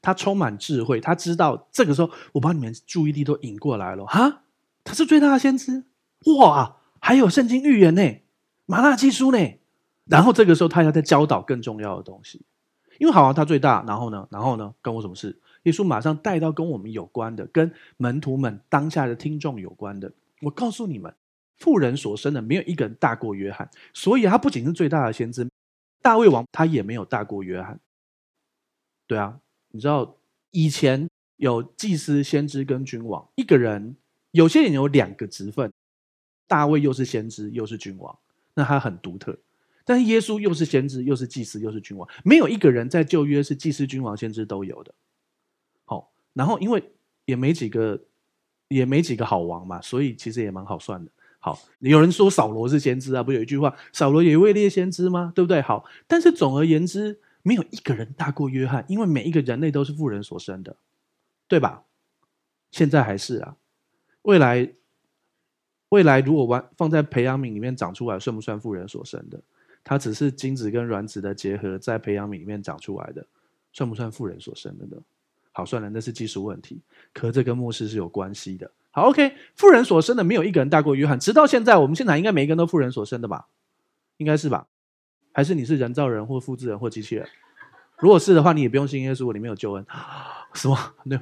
他充满智慧，他知道这个时候我把你们注意力都引过来了哈，他是最大的先知哇，还有圣经预言呢，马拉基书呢，然后这个时候他要再教导更重要的东西，因为好像他最大，然后呢，然后呢，跟我什么事？耶稣马上带到跟我们有关的，跟门徒们当下的听众有关的。我告诉你们，富人所生的没有一个人大过约翰，所以他不仅是最大的先知，大卫王他也没有大过约翰。对啊，你知道以前有祭司、先知跟君王，一个人有些人有两个职分，大卫又是先知又是君王，那他很独特。但是耶稣又是先知又是祭司又是君王，没有一个人在旧约是祭司、君王、先知都有的。好然后，因为也没几个，也没几个好王嘛，所以其实也蛮好算的。好，有人说扫罗是先知啊，不有一句话，扫罗也位列先知吗？对不对？好，但是总而言之，没有一个人大过约翰，因为每一个人类都是富人所生的，对吧？现在还是啊，未来，未来如果完放在培养皿里面长出来，算不算妇人所生的？它只是精子跟卵子的结合，在培养皿里面长出来的，算不算妇人所生的呢？好，算了，那是技术问题。可这跟末世是有关系的。好，OK，妇人所生的没有一个人大过约翰。直到现在，我们现场应该每一个人都妇人所生的吧？应该是吧？还是你是人造人或复制人或机器人？如果是的话，你也不用信耶稣，里面有救恩。什么？那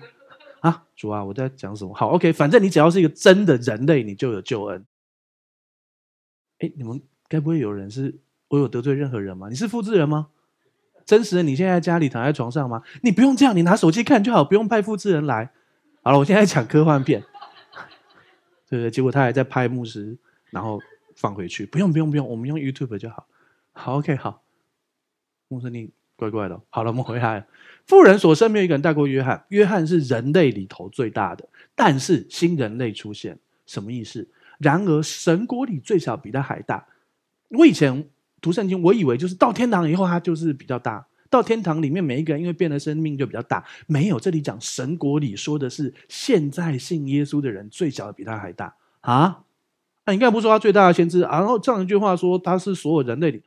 啊，主啊，我在讲什么？好，OK，反正你只要是一个真的人类，你就有救恩。哎，你们该不会有人是我有得罪任何人吗？你是复制人吗？真实的，你现在，在家里躺在床上吗？你不用这样，你拿手机看就好，不用派复制人来。好了，我现在讲科幻片，对 不对？结果他还在拍牧师，然后放回去，不用不用不用，我们用 YouTube 就好。好，OK，好。牧师你怪怪的。好了，我们回来。富人所生没有一个人大过约翰，约翰是人类里头最大的，但是新人类出现，什么意思？然而神国里最小比他还大。我以前。读圣经，我以为就是到天堂以后，他就是比较大。到天堂里面，每一个人因为变了生命就比较大。没有，这里讲神国里说的是现在信耶稣的人最小的比他还大啊！那你刚才不说他最大的先知？然后这样一句话说他是所有人类里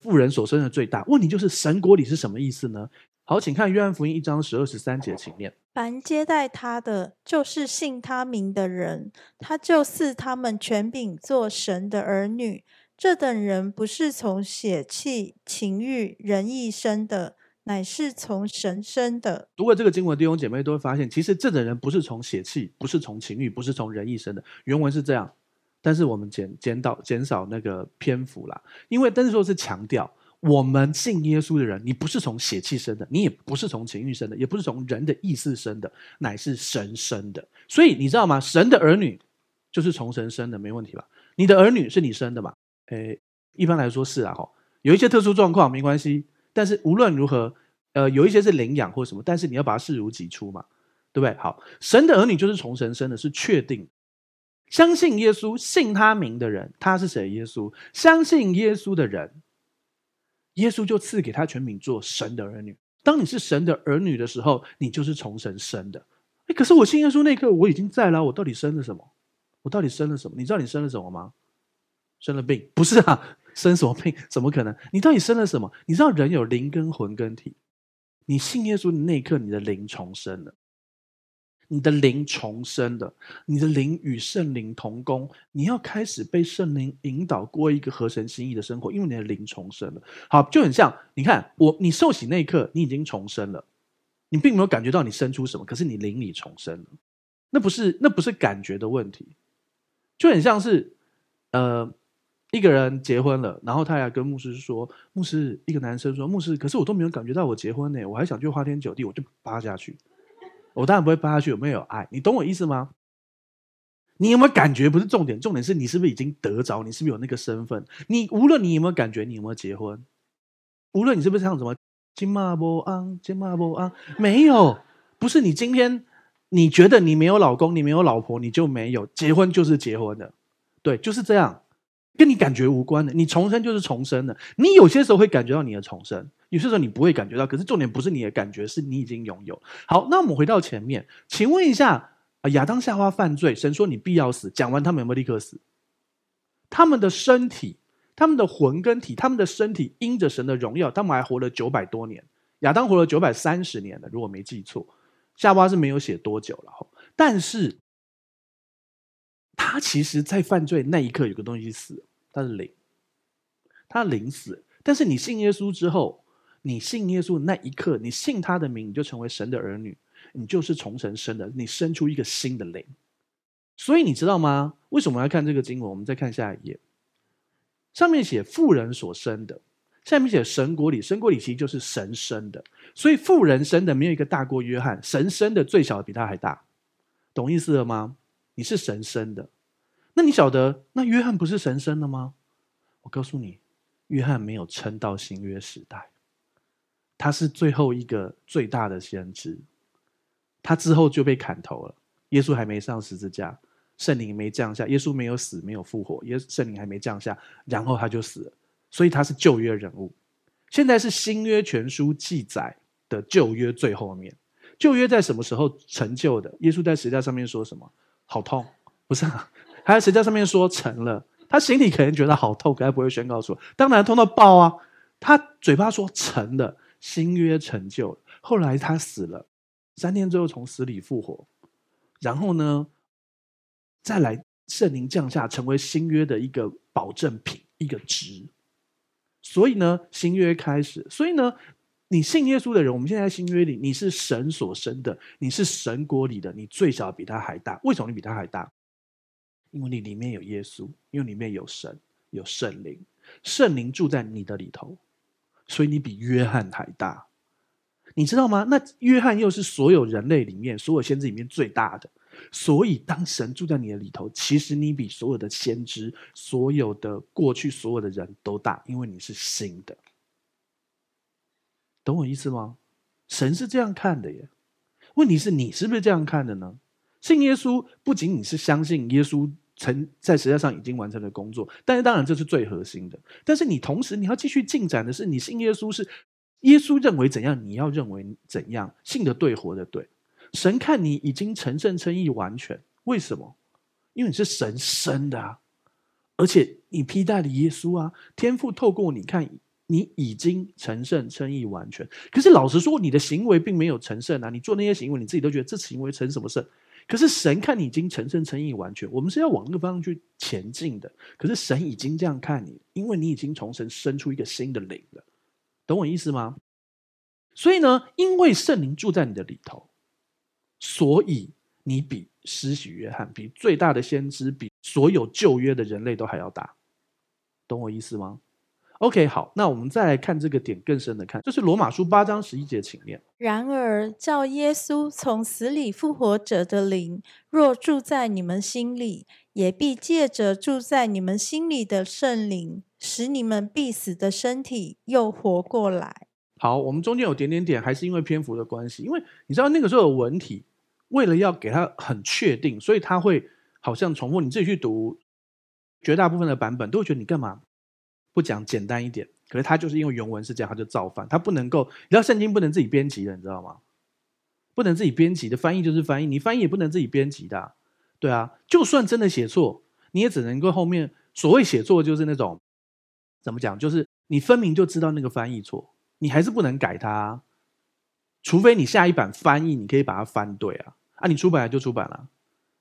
富人所生的最大。问题就是神国里是什么意思呢？好，请看约翰福音一章十二十三节，请念：
凡接待他的，就是信他名的人，他就赐他们权柄做神的儿女。这等人不是从血气、情欲、人意生的，乃是从神生的。
读过这个经文，弟兄姐妹都会发现，其实这等人不是从血气，不是从情欲，不是从人意生的。原文是这样，但是我们减减到减少那个篇幅啦，因为但是说是强调，我们信耶稣的人，你不是从血气生的，你也不是从情欲生的，也不是从人的意思生的，乃是神生的。所以你知道吗？神的儿女就是从神生的，没问题吧？你的儿女是你生的嘛？诶，一般来说是啊，哈，有一些特殊状况没关系，但是无论如何，呃，有一些是领养或什么，但是你要把它视如己出嘛，对不对？好，神的儿女就是从神生的，是确定。相信耶稣、信他名的人，他是谁？耶稣。相信耶稣的人，耶稣就赐给他权柄做神的儿女。当你是神的儿女的时候，你就是从神生的。哎，可是我信耶稣那刻，我已经在了，我到底生了什么？我到底生了什么？你知道你生了什么吗？生了病不是啊？生什么病？怎么可能？你到底生了什么？你知道人有灵跟魂跟体。你信耶稣的那一刻，你的灵重生了，你的灵重生了，你的灵与圣灵同工，你要开始被圣灵引导过一个合神心意的生活，因为你的灵重生了。好，就很像你看我，你受洗那一刻，你已经重生了。你并没有感觉到你生出什么，可是你灵里重生了。那不是那不是感觉的问题，就很像是呃一个人结婚了，然后他要跟牧师说，牧师一个男生说，牧师，可是我都没有感觉到我结婚呢，我还想去花天酒地，我就扒下去。我当然不会扒下去，有没有爱？你懂我意思吗？你有没有感觉不是重点，重点是你是不是已经得着？你是不是有那个身份？你无论你有没有感觉，你有没有结婚？无论你是不是唱什么金马波昂、金马波昂，没有，不是你今天。你觉得你没有老公，你没有老婆，你就没有结婚就是结婚的，对，就是这样，跟你感觉无关的。你重生就是重生的。你有些时候会感觉到你的重生，有些时候你不会感觉到。可是重点不是你的感觉，是你已经拥有。好，那我们回到前面，请问一下啊，亚当夏娃犯罪，神说你必要死。讲完他们有没有立刻死？他们的身体、他们的魂跟体、他们的身体因着神的荣耀，他们还活了九百多年。亚当活了九百三十年了，如果没记错。夏娃是没有写多久了，但是他其实，在犯罪那一刻有个东西死，他是灵，他灵死。但是你信耶稣之后，你信耶稣那一刻，你信他的名，你就成为神的儿女，你就是从神生的，你生出一个新的灵。所以你知道吗？为什么要看这个经文？我们再看下一页，上面写妇人所生的。下面写神国里，神国里其实就是神生的，所以妇人生的没有一个大过约翰，神生的最小的比他还大，懂意思了吗？你是神生的，那你晓得那约翰不是神生的吗？我告诉你，约翰没有撑到新约时代，他是最后一个最大的先知，他之后就被砍头了。耶稣还没上十字架，圣灵没降下，耶稣没有死，没有复活，耶圣灵还没降下，然后他就死了。所以他是旧约人物，现在是新约全书记载的旧约最后面。旧约在什么时候成就的？耶稣在十字架上面说什么？好痛，不是啊？还在十字架上面说成了，他心里可能觉得好痛，可他不会宣告说，当然痛到爆啊！他嘴巴说成了，新约成就了。后来他死了，三天之后从死里复活，然后呢，再来圣灵降下，成为新约的一个保证品，一个值。所以呢，新约开始。所以呢，你信耶稣的人，我们现在在新约里，你是神所生的，你是神国里的，你最小比他还大。为什么你比他还大？因为你里面有耶稣，因为里面有神，有圣灵，圣灵住在你的里头，所以你比约翰还大。你知道吗？那约翰又是所有人类里面，所有先知里面最大的。所以，当神住在你的里头，其实你比所有的先知、所有的过去、所有的人都大，因为你是新的。懂我意思吗？神是这样看的耶。问题是你是不是这样看的呢？信耶稣不仅仅是相信耶稣曾在实际上已经完成了工作，但是当然这是最核心的。但是你同时你要继续进展的是，你信耶稣是耶稣认为怎样，你要认为怎样，信的对，活的对。神看你已经成圣称义完全，为什么？因为你是神生的啊，而且你披戴了耶稣啊。天父透过你看，你已经成圣称义完全。可是老实说，你的行为并没有成圣啊。你做那些行为，你自己都觉得这行为成什么圣？可是神看你已经成圣称义完全，我们是要往那个方向去前进的。可是神已经这样看你，因为你已经从神生出一个新的灵了，懂我意思吗？所以呢，因为圣灵住在你的里头。所以你比施洗约翰，比最大的先知，比所有旧约的人类都还要大，懂我意思吗？OK，好，那我们再来看这个点更深的看，就是罗马书八章十一节，请念。
然而，叫耶稣从死里复活者的灵，若住在你们心里，也必借着住在你们心里的圣灵，使你们必死的身体又活过来。
好，我们中间有点点点，还是因为篇幅的关系，因为你知道那个时候的文体。为了要给他很确定，所以他会好像重复。你自己去读，绝大部分的版本都会觉得你干嘛不讲简单一点？可是他就是因为原文是这样，他就造反。他不能够，你知道圣经不能自己编辑的，你知道吗？不能自己编辑的，翻译就是翻译，你翻译也不能自己编辑的，对啊。就算真的写错，你也只能够后面所谓写错就是那种怎么讲？就是你分明就知道那个翻译错，你还是不能改它，除非你下一版翻译，你可以把它翻对啊。啊，你出版了就出版了，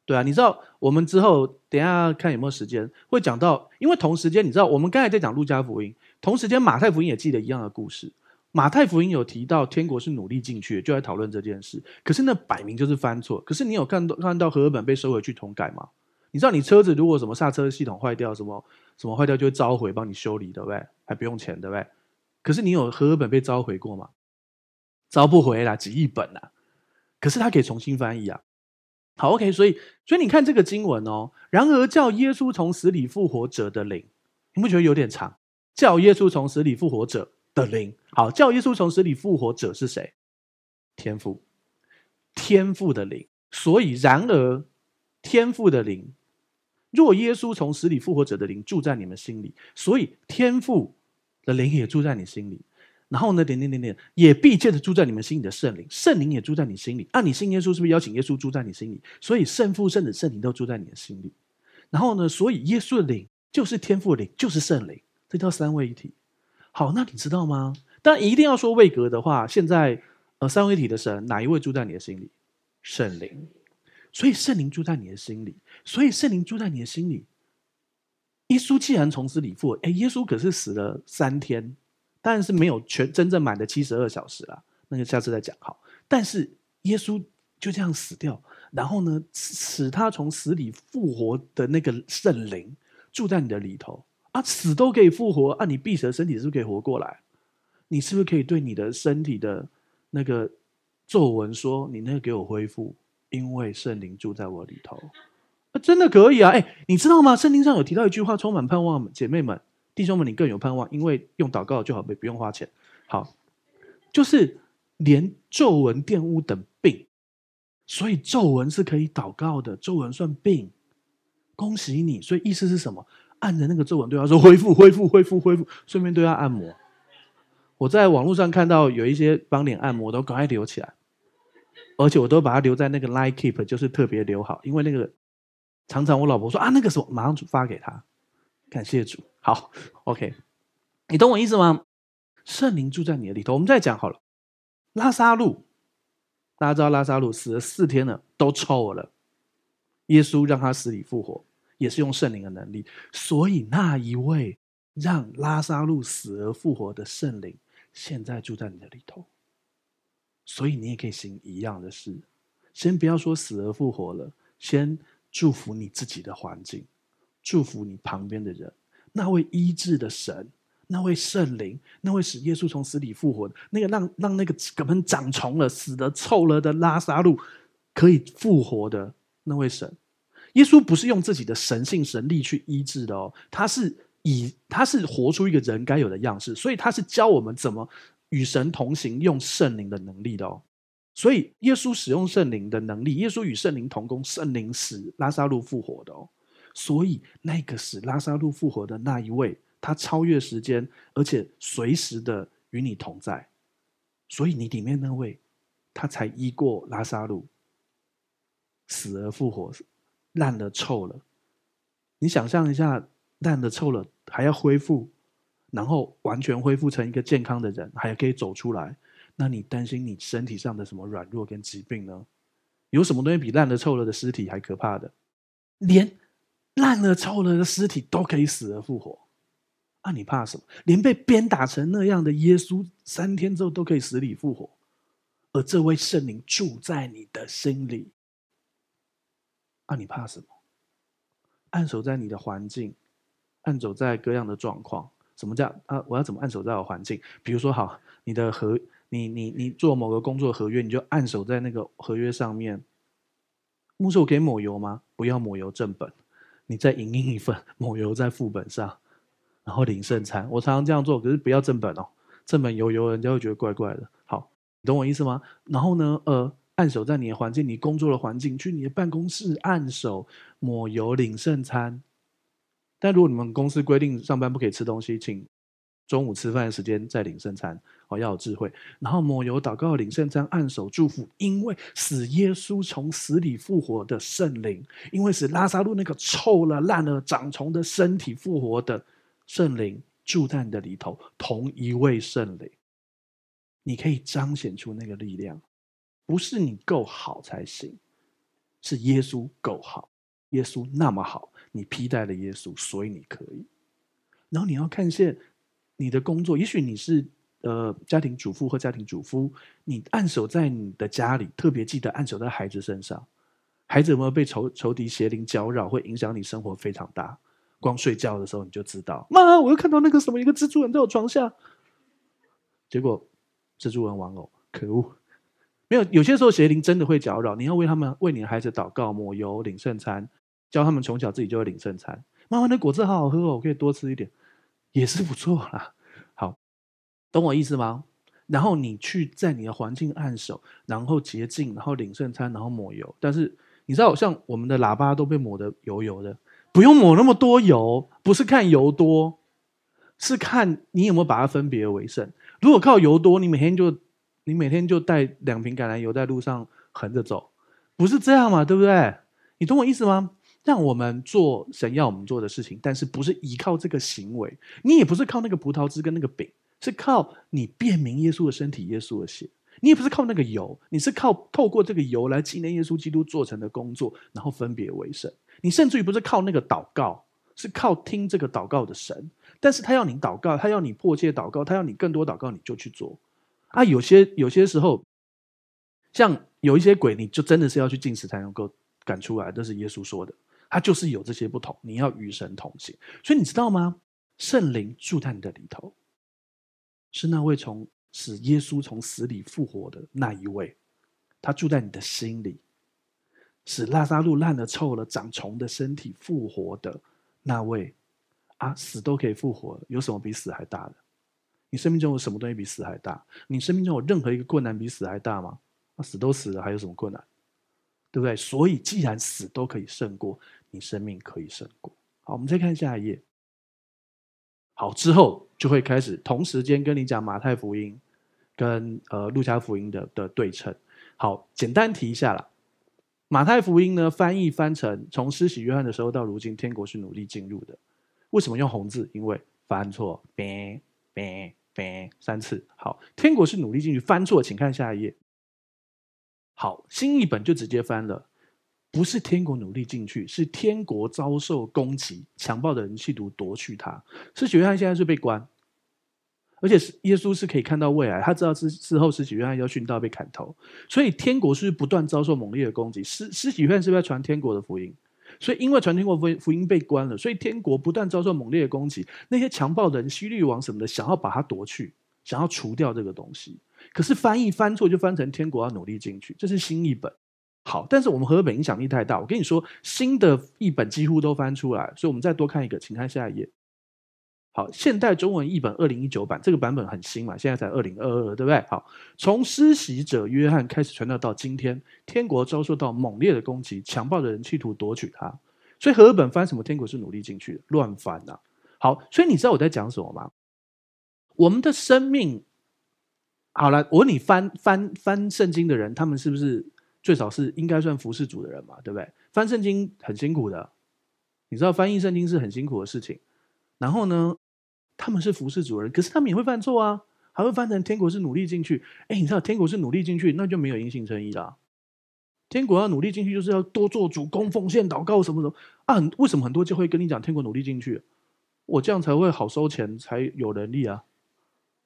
对啊，你知道我们之后等下看有没有时间会讲到，因为同时间你知道我们刚才在讲路加福音，同时间马太福音也记得一样的故事。马太福音有提到天国是努力进去，就在讨论这件事。可是那摆明就是翻错。可是你有看到看到和合本被收回去重改吗？你知道你车子如果什么刹车系统坏掉，什么什么坏掉就会召回帮你修理，对不对？还不用钱，对不对？可是你有和合本被召回过吗？召不回来，几亿本啊！可是他可以重新翻译啊。好，OK，所以所以你看这个经文哦。然而叫耶稣从死里复活者的灵，你不觉得有点长？叫耶稣从死里复活者的灵，好，叫耶稣从死里复活者是谁？天赋，天赋的灵。所以，然而，天赋的灵，若耶稣从死里复活者的灵住在你们心里，所以天赋的灵也住在你心里。然后呢，点点点点，也必借着住在你们心里的圣灵，圣灵也住在你心里。啊、你信耶稣，是不是邀请耶稣住在你心里？所以圣父、圣子、圣灵都住在你的心里。然后呢，所以耶稣的灵就是天父的灵，就是圣灵，这叫三位一体。好，那你知道吗？但一定要说位格的话，现在呃，三位一体的神哪一位住在你的心里？圣灵。所以圣灵住在你的心里，所以圣灵住在你的心里。耶稣既然从死里复活，哎，耶稣可是死了三天，当然是没有全真正满的七十二小时啦。那就下次再讲好。但是耶稣就这样死掉，然后呢，使他从死里复活的那个圣灵住在你的里头。啊，死都可以复活啊！你闭塞的身体是不是可以活过来？你是不是可以对你的身体的那个皱纹说：“你那个给我恢复，因为圣灵住在我里头。”啊，真的可以啊！哎，你知道吗？圣经上有提到一句话，充满盼望，姐妹们、弟兄们，你更有盼望，因为用祷告就好，不不用花钱。好，就是连皱纹、玷污等病，所以皱纹是可以祷告的，皱纹算病，恭喜你！所以意思是什么？按着那个皱纹对他说恢复恢复恢复恢复，顺便对他按摩。我在网络上看到有一些帮脸按摩，都赶快留起来，而且我都把它留在那个 Line Keep，就是特别留好，因为那个常常我老婆说啊，那个时候马上发给他，感谢主。好，OK，你懂我意思吗？圣灵住在你的里头。我们再讲好了，拉撒路，大家知道拉撒路死了四天了，都臭了，耶稣让他死里复活。也是用圣灵的能力，所以那一位让拉撒路死而复活的圣灵，现在住在你的里头。所以你也可以行一样的事。先不要说死而复活了，先祝福你自己的环境，祝福你旁边的人。那位医治的神，那位圣灵，那位使耶稣从死里复活的，那个让让那个根本长虫了、死的臭了的拉撒路可以复活的那位神。耶稣不是用自己的神性神力去医治的哦，他是以他是活出一个人该有的样式，所以他是教我们怎么与神同行，用圣灵的能力的哦。所以耶稣使用圣灵的能力，耶稣与圣灵同工，圣灵使拉撒路复活的哦。所以那个使拉撒路复活的那一位，他超越时间，而且随时的与你同在。所以你里面那位，他才医过拉撒路，死而复活。烂了臭了，你想象一下，烂了臭了还要恢复，然后完全恢复成一个健康的人，还可以走出来，那你担心你身体上的什么软弱跟疾病呢？有什么东西比烂了臭了的尸体还可怕的？连烂了臭了的尸体都可以死而复活，啊，你怕什么？连被鞭打成那样的耶稣，三天之后都可以死里复活，而这位圣灵住在你的心里。啊、你怕什么？按守在你的环境，按守在各样的状况。什么叫啊？我要怎么按守在我环境？比如说，好，你的合，你你你做某个工作合约，你就按守在那个合约上面。牧师，我可以抹油吗？不要抹油正本，你再影印一份抹油在副本上，然后领圣餐。我常常这样做，可是不要正本哦，正本油油，人家会觉得怪怪的。好，你懂我意思吗？然后呢，呃。按守在你的环境，你工作的环境，去你的办公室按手抹油领圣餐。但如果你们公司规定上班不可以吃东西，请中午吃饭的时间再领圣餐。哦，要有智慧。然后抹油祷告领圣餐，按手祝福，因为使耶稣从死里复活的圣灵，因为使拉撒路那个臭了烂了长虫的身体复活的圣灵住在你的里头，同一位圣灵，你可以彰显出那个力量。不是你够好才行，是耶稣够好。耶稣那么好，你披戴了耶稣，所以你可以。然后你要看见你的工作，也许你是呃家庭主妇或家庭主夫，你按手在你的家里，特别记得按手在孩子身上。孩子有没有被仇仇敌邪灵搅扰，会影响你生活非常大。光睡觉的时候你就知道，妈，我又看到那个什么一个蜘蛛人在我床下，结果蜘蛛人玩偶，可恶！没有，有些时候邪灵真的会搅扰，你要为他们为你的孩子祷告、抹油、领圣餐，教他们从小自己就会领圣餐。妈妈，那果汁好好喝哦，我可以多吃一点，也是不错啦。好，懂我意思吗？然后你去在你的环境按手，然后洁净，然后领圣餐，然后抹油。但是你知道，像我们的喇叭都被抹得油油的。不用抹那么多油，不是看油多，是看你有没有把它分别为圣。如果靠油多，你每天就你每天就带两瓶橄榄油在路上横着走，不是这样嘛？对不对？你懂我意思吗？让我们做神要我们做的事情，但是不是依靠这个行为，你也不是靠那个葡萄汁跟那个饼，是靠你辨明耶稣的身体、耶稣的血。你也不是靠那个油，你是靠透过这个油来纪念耶稣基督做成的工作，然后分别为圣。你甚至于不是靠那个祷告，是靠听这个祷告的神。但是他要你祷告，他要你迫切祷告，他要你更多祷告，你就去做。啊，有些有些时候，像有一些鬼，你就真的是要去进食才能够赶出来。这是耶稣说的，他就是有这些不同。你要与神同行，所以你知道吗？圣灵住在你的里头，是那位从使耶稣从死里复活的那一位，他住在你的心里。使拉撒路烂了、臭了、长虫的身体复活的那位啊，死都可以复活，有什么比死还大的？你生命中有什么东西比死还大？你生命中有任何一个困难比死还大吗？那死都死了，还有什么困难？对不对？所以，既然死都可以胜过，你生命可以胜过。好，我们再看下一页。好，之后就会开始同时间跟你讲马太福音跟呃路加福音的的对称。好，简单提一下啦。马太福音呢，翻译翻成从施洗约翰的时候到如今，天国是努力进入的。为什么用红字？因为翻错，别别别三次。好，天国是努力进去，翻错，请看下一页。好，新译本就直接翻了，不是天国努力进去，是天国遭受攻击，强暴的人企图夺去它。施洗约翰现在是被关。而且是耶稣是可以看到未来，他知道之之后施洗约翰要殉道被砍头，所以天国是不断遭受猛烈的攻击。施施洗约翰是不是要传天国的福音？所以因为传天国福音福音被关了，所以天国不断遭受猛烈的攻击。那些强暴的人、希律王什么的，想要把它夺去，想要除掉这个东西。可是翻译翻错，就翻成天国要努力进去。这是新译本。好，但是我们和本影响力太大，我跟你说，新的译本几乎都翻出来，所以我们再多看一个，请看下一页。好，现代中文译本二零一九版，这个版本很新嘛，现在才二零二二，对不对？好，从施洗者约翰开始传道到今天，天国遭受到猛烈的攻击，强暴的人企图夺取它。所以和本翻什么？天国是努力进去的，乱翻呐、好，所以你知道我在讲什么吗？我们的生命，好了，我问你翻翻翻圣经的人，他们是不是最少是应该算服侍主的人嘛？对不对？翻圣经很辛苦的，你知道翻译圣经是很辛苦的事情。然后呢？他们是服侍主人，可是他们也会犯错啊，还会翻成天国是努力进去。哎，你知道天国是努力进去，那就没有因信称义啦。天国要努力进去，就是要多做主公、奉献、祷告什么什么啊？为什么很多就会跟你讲天国努力进去？我这样才会好收钱，才有能力啊！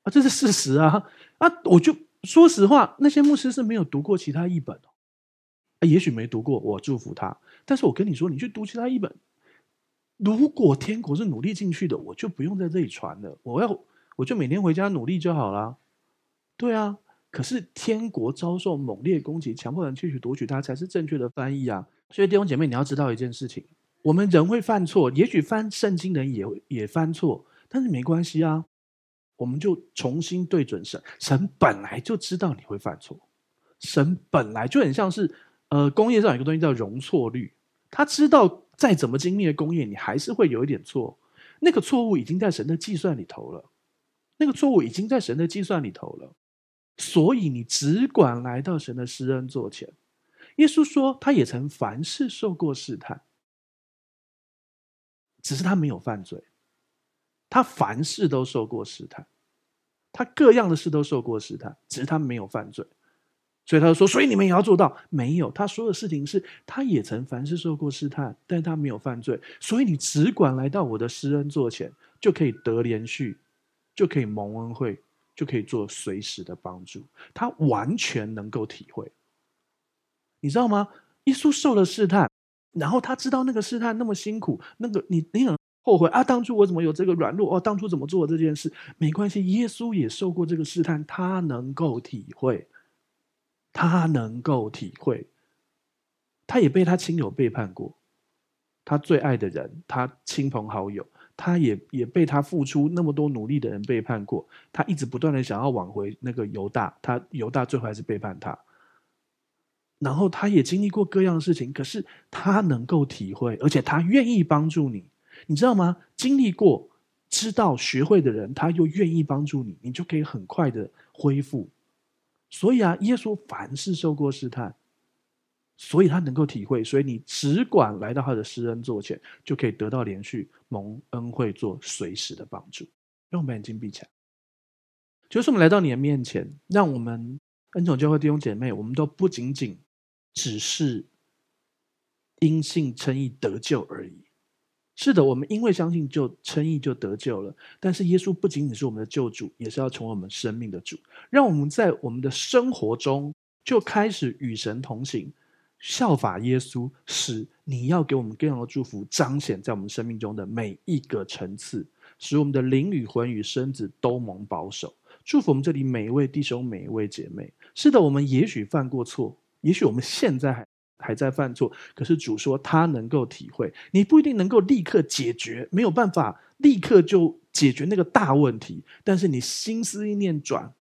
啊，这是事实啊！啊，我就说实话，那些牧师是没有读过其他译本。也许没读过，我祝福他。但是我跟你说，你去读其他一本。如果天国是努力进去的，我就不用在这里传了。我要，我就每天回家努力就好了。对啊，可是天国遭受猛烈攻击，强迫人去去夺取它，才是正确的翻译啊。所以弟兄姐妹，你要知道一件事情：我们人会犯错，也许翻圣经人也也犯错，但是没关系啊。我们就重新对准神，神本来就知道你会犯错，神本来就很像是呃，工业上有一个东西叫容错率，他知道。再怎么精密的工业，你还是会有一点错。那个错误已经在神的计算里头了，那个错误已经在神的计算里头了。所以你只管来到神的施恩座前。耶稣说，他也曾凡事受过试探，只是他没有犯罪。他凡事都受过试探，他各样的事都受过试探，只是他没有犯罪。所以他就说：“所以你们也要做到。”没有，他说的事情是，他也曾凡事受过试探，但他没有犯罪。所以你只管来到我的施恩座前，就可以得连续，就可以蒙恩惠，就可以做随时的帮助。他完全能够体会，你知道吗？耶稣受了试探，然后他知道那个试探那么辛苦，那个你你很后悔啊，当初我怎么有这个软弱？哦，当初怎么做这件事？没关系，耶稣也受过这个试探，他能够体会，他能够体会，他也被他亲友背叛过，他最爱的人，他亲朋好友。他也也被他付出那么多努力的人背叛过，他一直不断的想要挽回那个犹大，他犹大最后还是背叛他。然后他也经历过各样的事情，可是他能够体会，而且他愿意帮助你，你知道吗？经历过、知道、学会的人，他又愿意帮助你，你就可以很快的恢复。所以啊，耶稣凡事受过试探。所以他能够体会，所以你只管来到他的施恩座前，就可以得到连续蒙恩惠，做随时的帮助。让我们眼睛闭起来，就是我们来到你的面前，让我们恩宠教会弟兄姐妹，我们都不仅仅只是因信称义得救而已。是的，我们因为相信就称义就得救了。但是耶稣不仅仅是我们的救主，也是要成为我们生命的主。让我们在我们的生活中就开始与神同行。效法耶稣，使你要给我们更多的祝福彰显在我们生命中的每一个层次，使我们的灵与魂与身子都蒙保守。祝福我们这里每一位弟兄、每一位姐妹。是的，我们也许犯过错，也许我们现在还还在犯错，可是主说他能够体会。你不一定能够立刻解决，没有办法立刻就解决那个大问题，但是你心思意念转，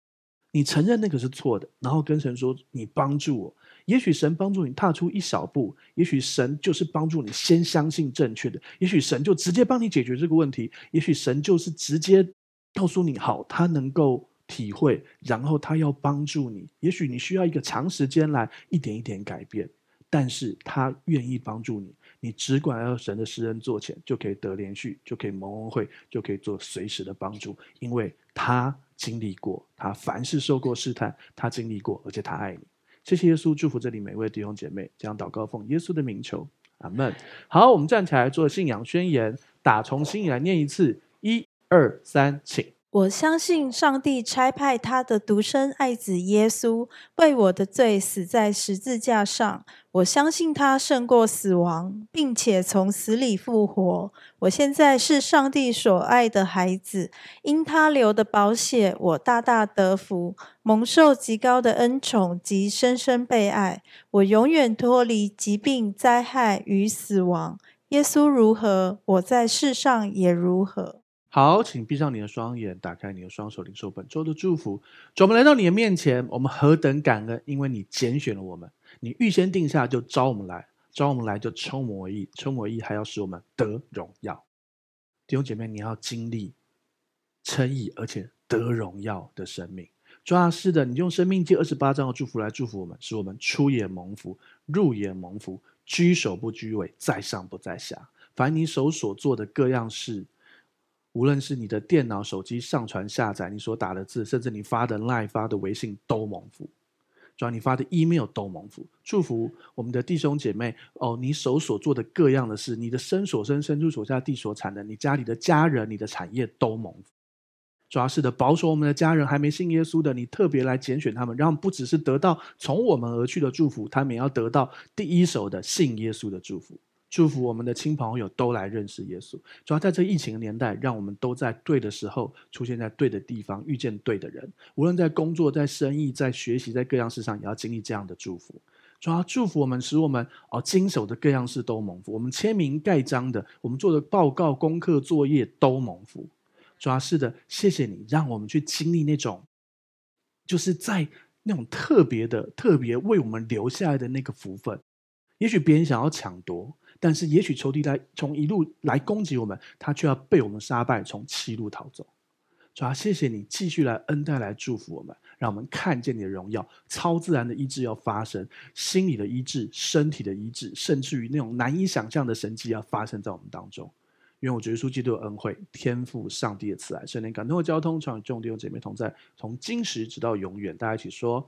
你承认那个是错的，然后跟神说：“你帮助我。”也许神帮助你踏出一小步，也许神就是帮助你先相信正确的，也许神就直接帮你解决这个问题，也许神就是直接告诉你好，他能够体会，然后他要帮助你。也许你需要一个长时间来一点一点改变，但是他愿意帮助你，你只管要神的施恩做前，就可以得连续，就可以蒙恩惠，就可以做随时的帮助，因为他经历过，他凡事受过试探，他经历过，而且他爱你。谢谢耶稣，祝福这里每位弟兄姐妹。这样祷告奉耶稣的名求，阿门。好，我们站起来做信仰宣言，打从心里来念一次，一二三，请。
我相信上帝差派他的独生爱子耶稣为我的罪死在十字架上。我相信他胜过死亡，并且从死里复活。我现在是上帝所爱的孩子，因他流的宝血，我大大得福，蒙受极高的恩宠及深深被爱。我永远脱离疾病、灾害与死亡。耶稣如何，我在世上也如何。
好，请闭上你的双眼，打开你的双手，领受本周的祝福。主，我们来到你的面前，我们何等感恩，因为你拣选了我们，你预先定下就召我们来，召我们来就称我们为义，称我们义还要使我们得荣耀。弟兄姐妹，你要经历称义而且得荣耀的生命。主啊，是的，你用生命记二十八章的祝福来祝福我们，使我们出也蒙福，入也蒙福，居首不居尾，在上不在下。凡你手所做的各样事。无论是你的电脑、手机上传下载，你所打的字，甚至你发的 Line、发的微信都蒙福；主要你发的 email 都蒙福。祝福我们的弟兄姐妹哦，你手所做的各样的事，你的身所生、身处所下、地所产的，你家里的家人、你的产业都蒙福。主要是的，保守我们的家人还没信耶稣的，你特别来拣选他们，让不只是得到从我们而去的祝福，他们也要得到第一手的信耶稣的祝福。祝福我们的亲朋友都来认识耶稣。主要在这疫情的年代，让我们都在对的时候出现在对的地方，遇见对的人。无论在工作、在生意、在学习、在各样事上，也要经历这样的祝福。主要祝福我们，使我们哦经手的各样事都蒙福。我们签名盖章的，我们做的报告、功课、作业都蒙福。主要是的，谢谢你，让我们去经历那种，就是在那种特别的、特别为我们留下来的那个福分。也许别人想要抢夺。但是，也许仇敌来从一路来攻击我们，他却要被我们杀败，从七路逃走。主啊，谢谢你继续来恩待，来祝福我们，让我们看见你的荣耀，超自然的医治要发生，心理的医治、身体的医治，甚至于那种难以想象的神迹要发生在我们当中。愿我觉得书基督的恩惠、天赋上帝的慈爱、圣灵感动的交通，常与众弟兄姐妹同在，从今时直到永远。大家一起说。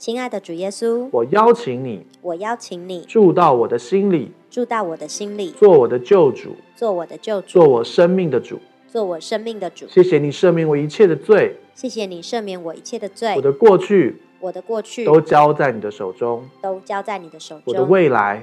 亲爱的主耶稣，
我邀请你，
我邀请你
住到我的心里，
住到我的心里，
做我的救主，
做我的救主，
做我生命的主，
做我生命的主。
谢谢你赦免我一切的罪，
谢谢你赦免我一切的罪。
我的过去。
我的过去
都交在你的手中，
都交在你的手中。
我的未来，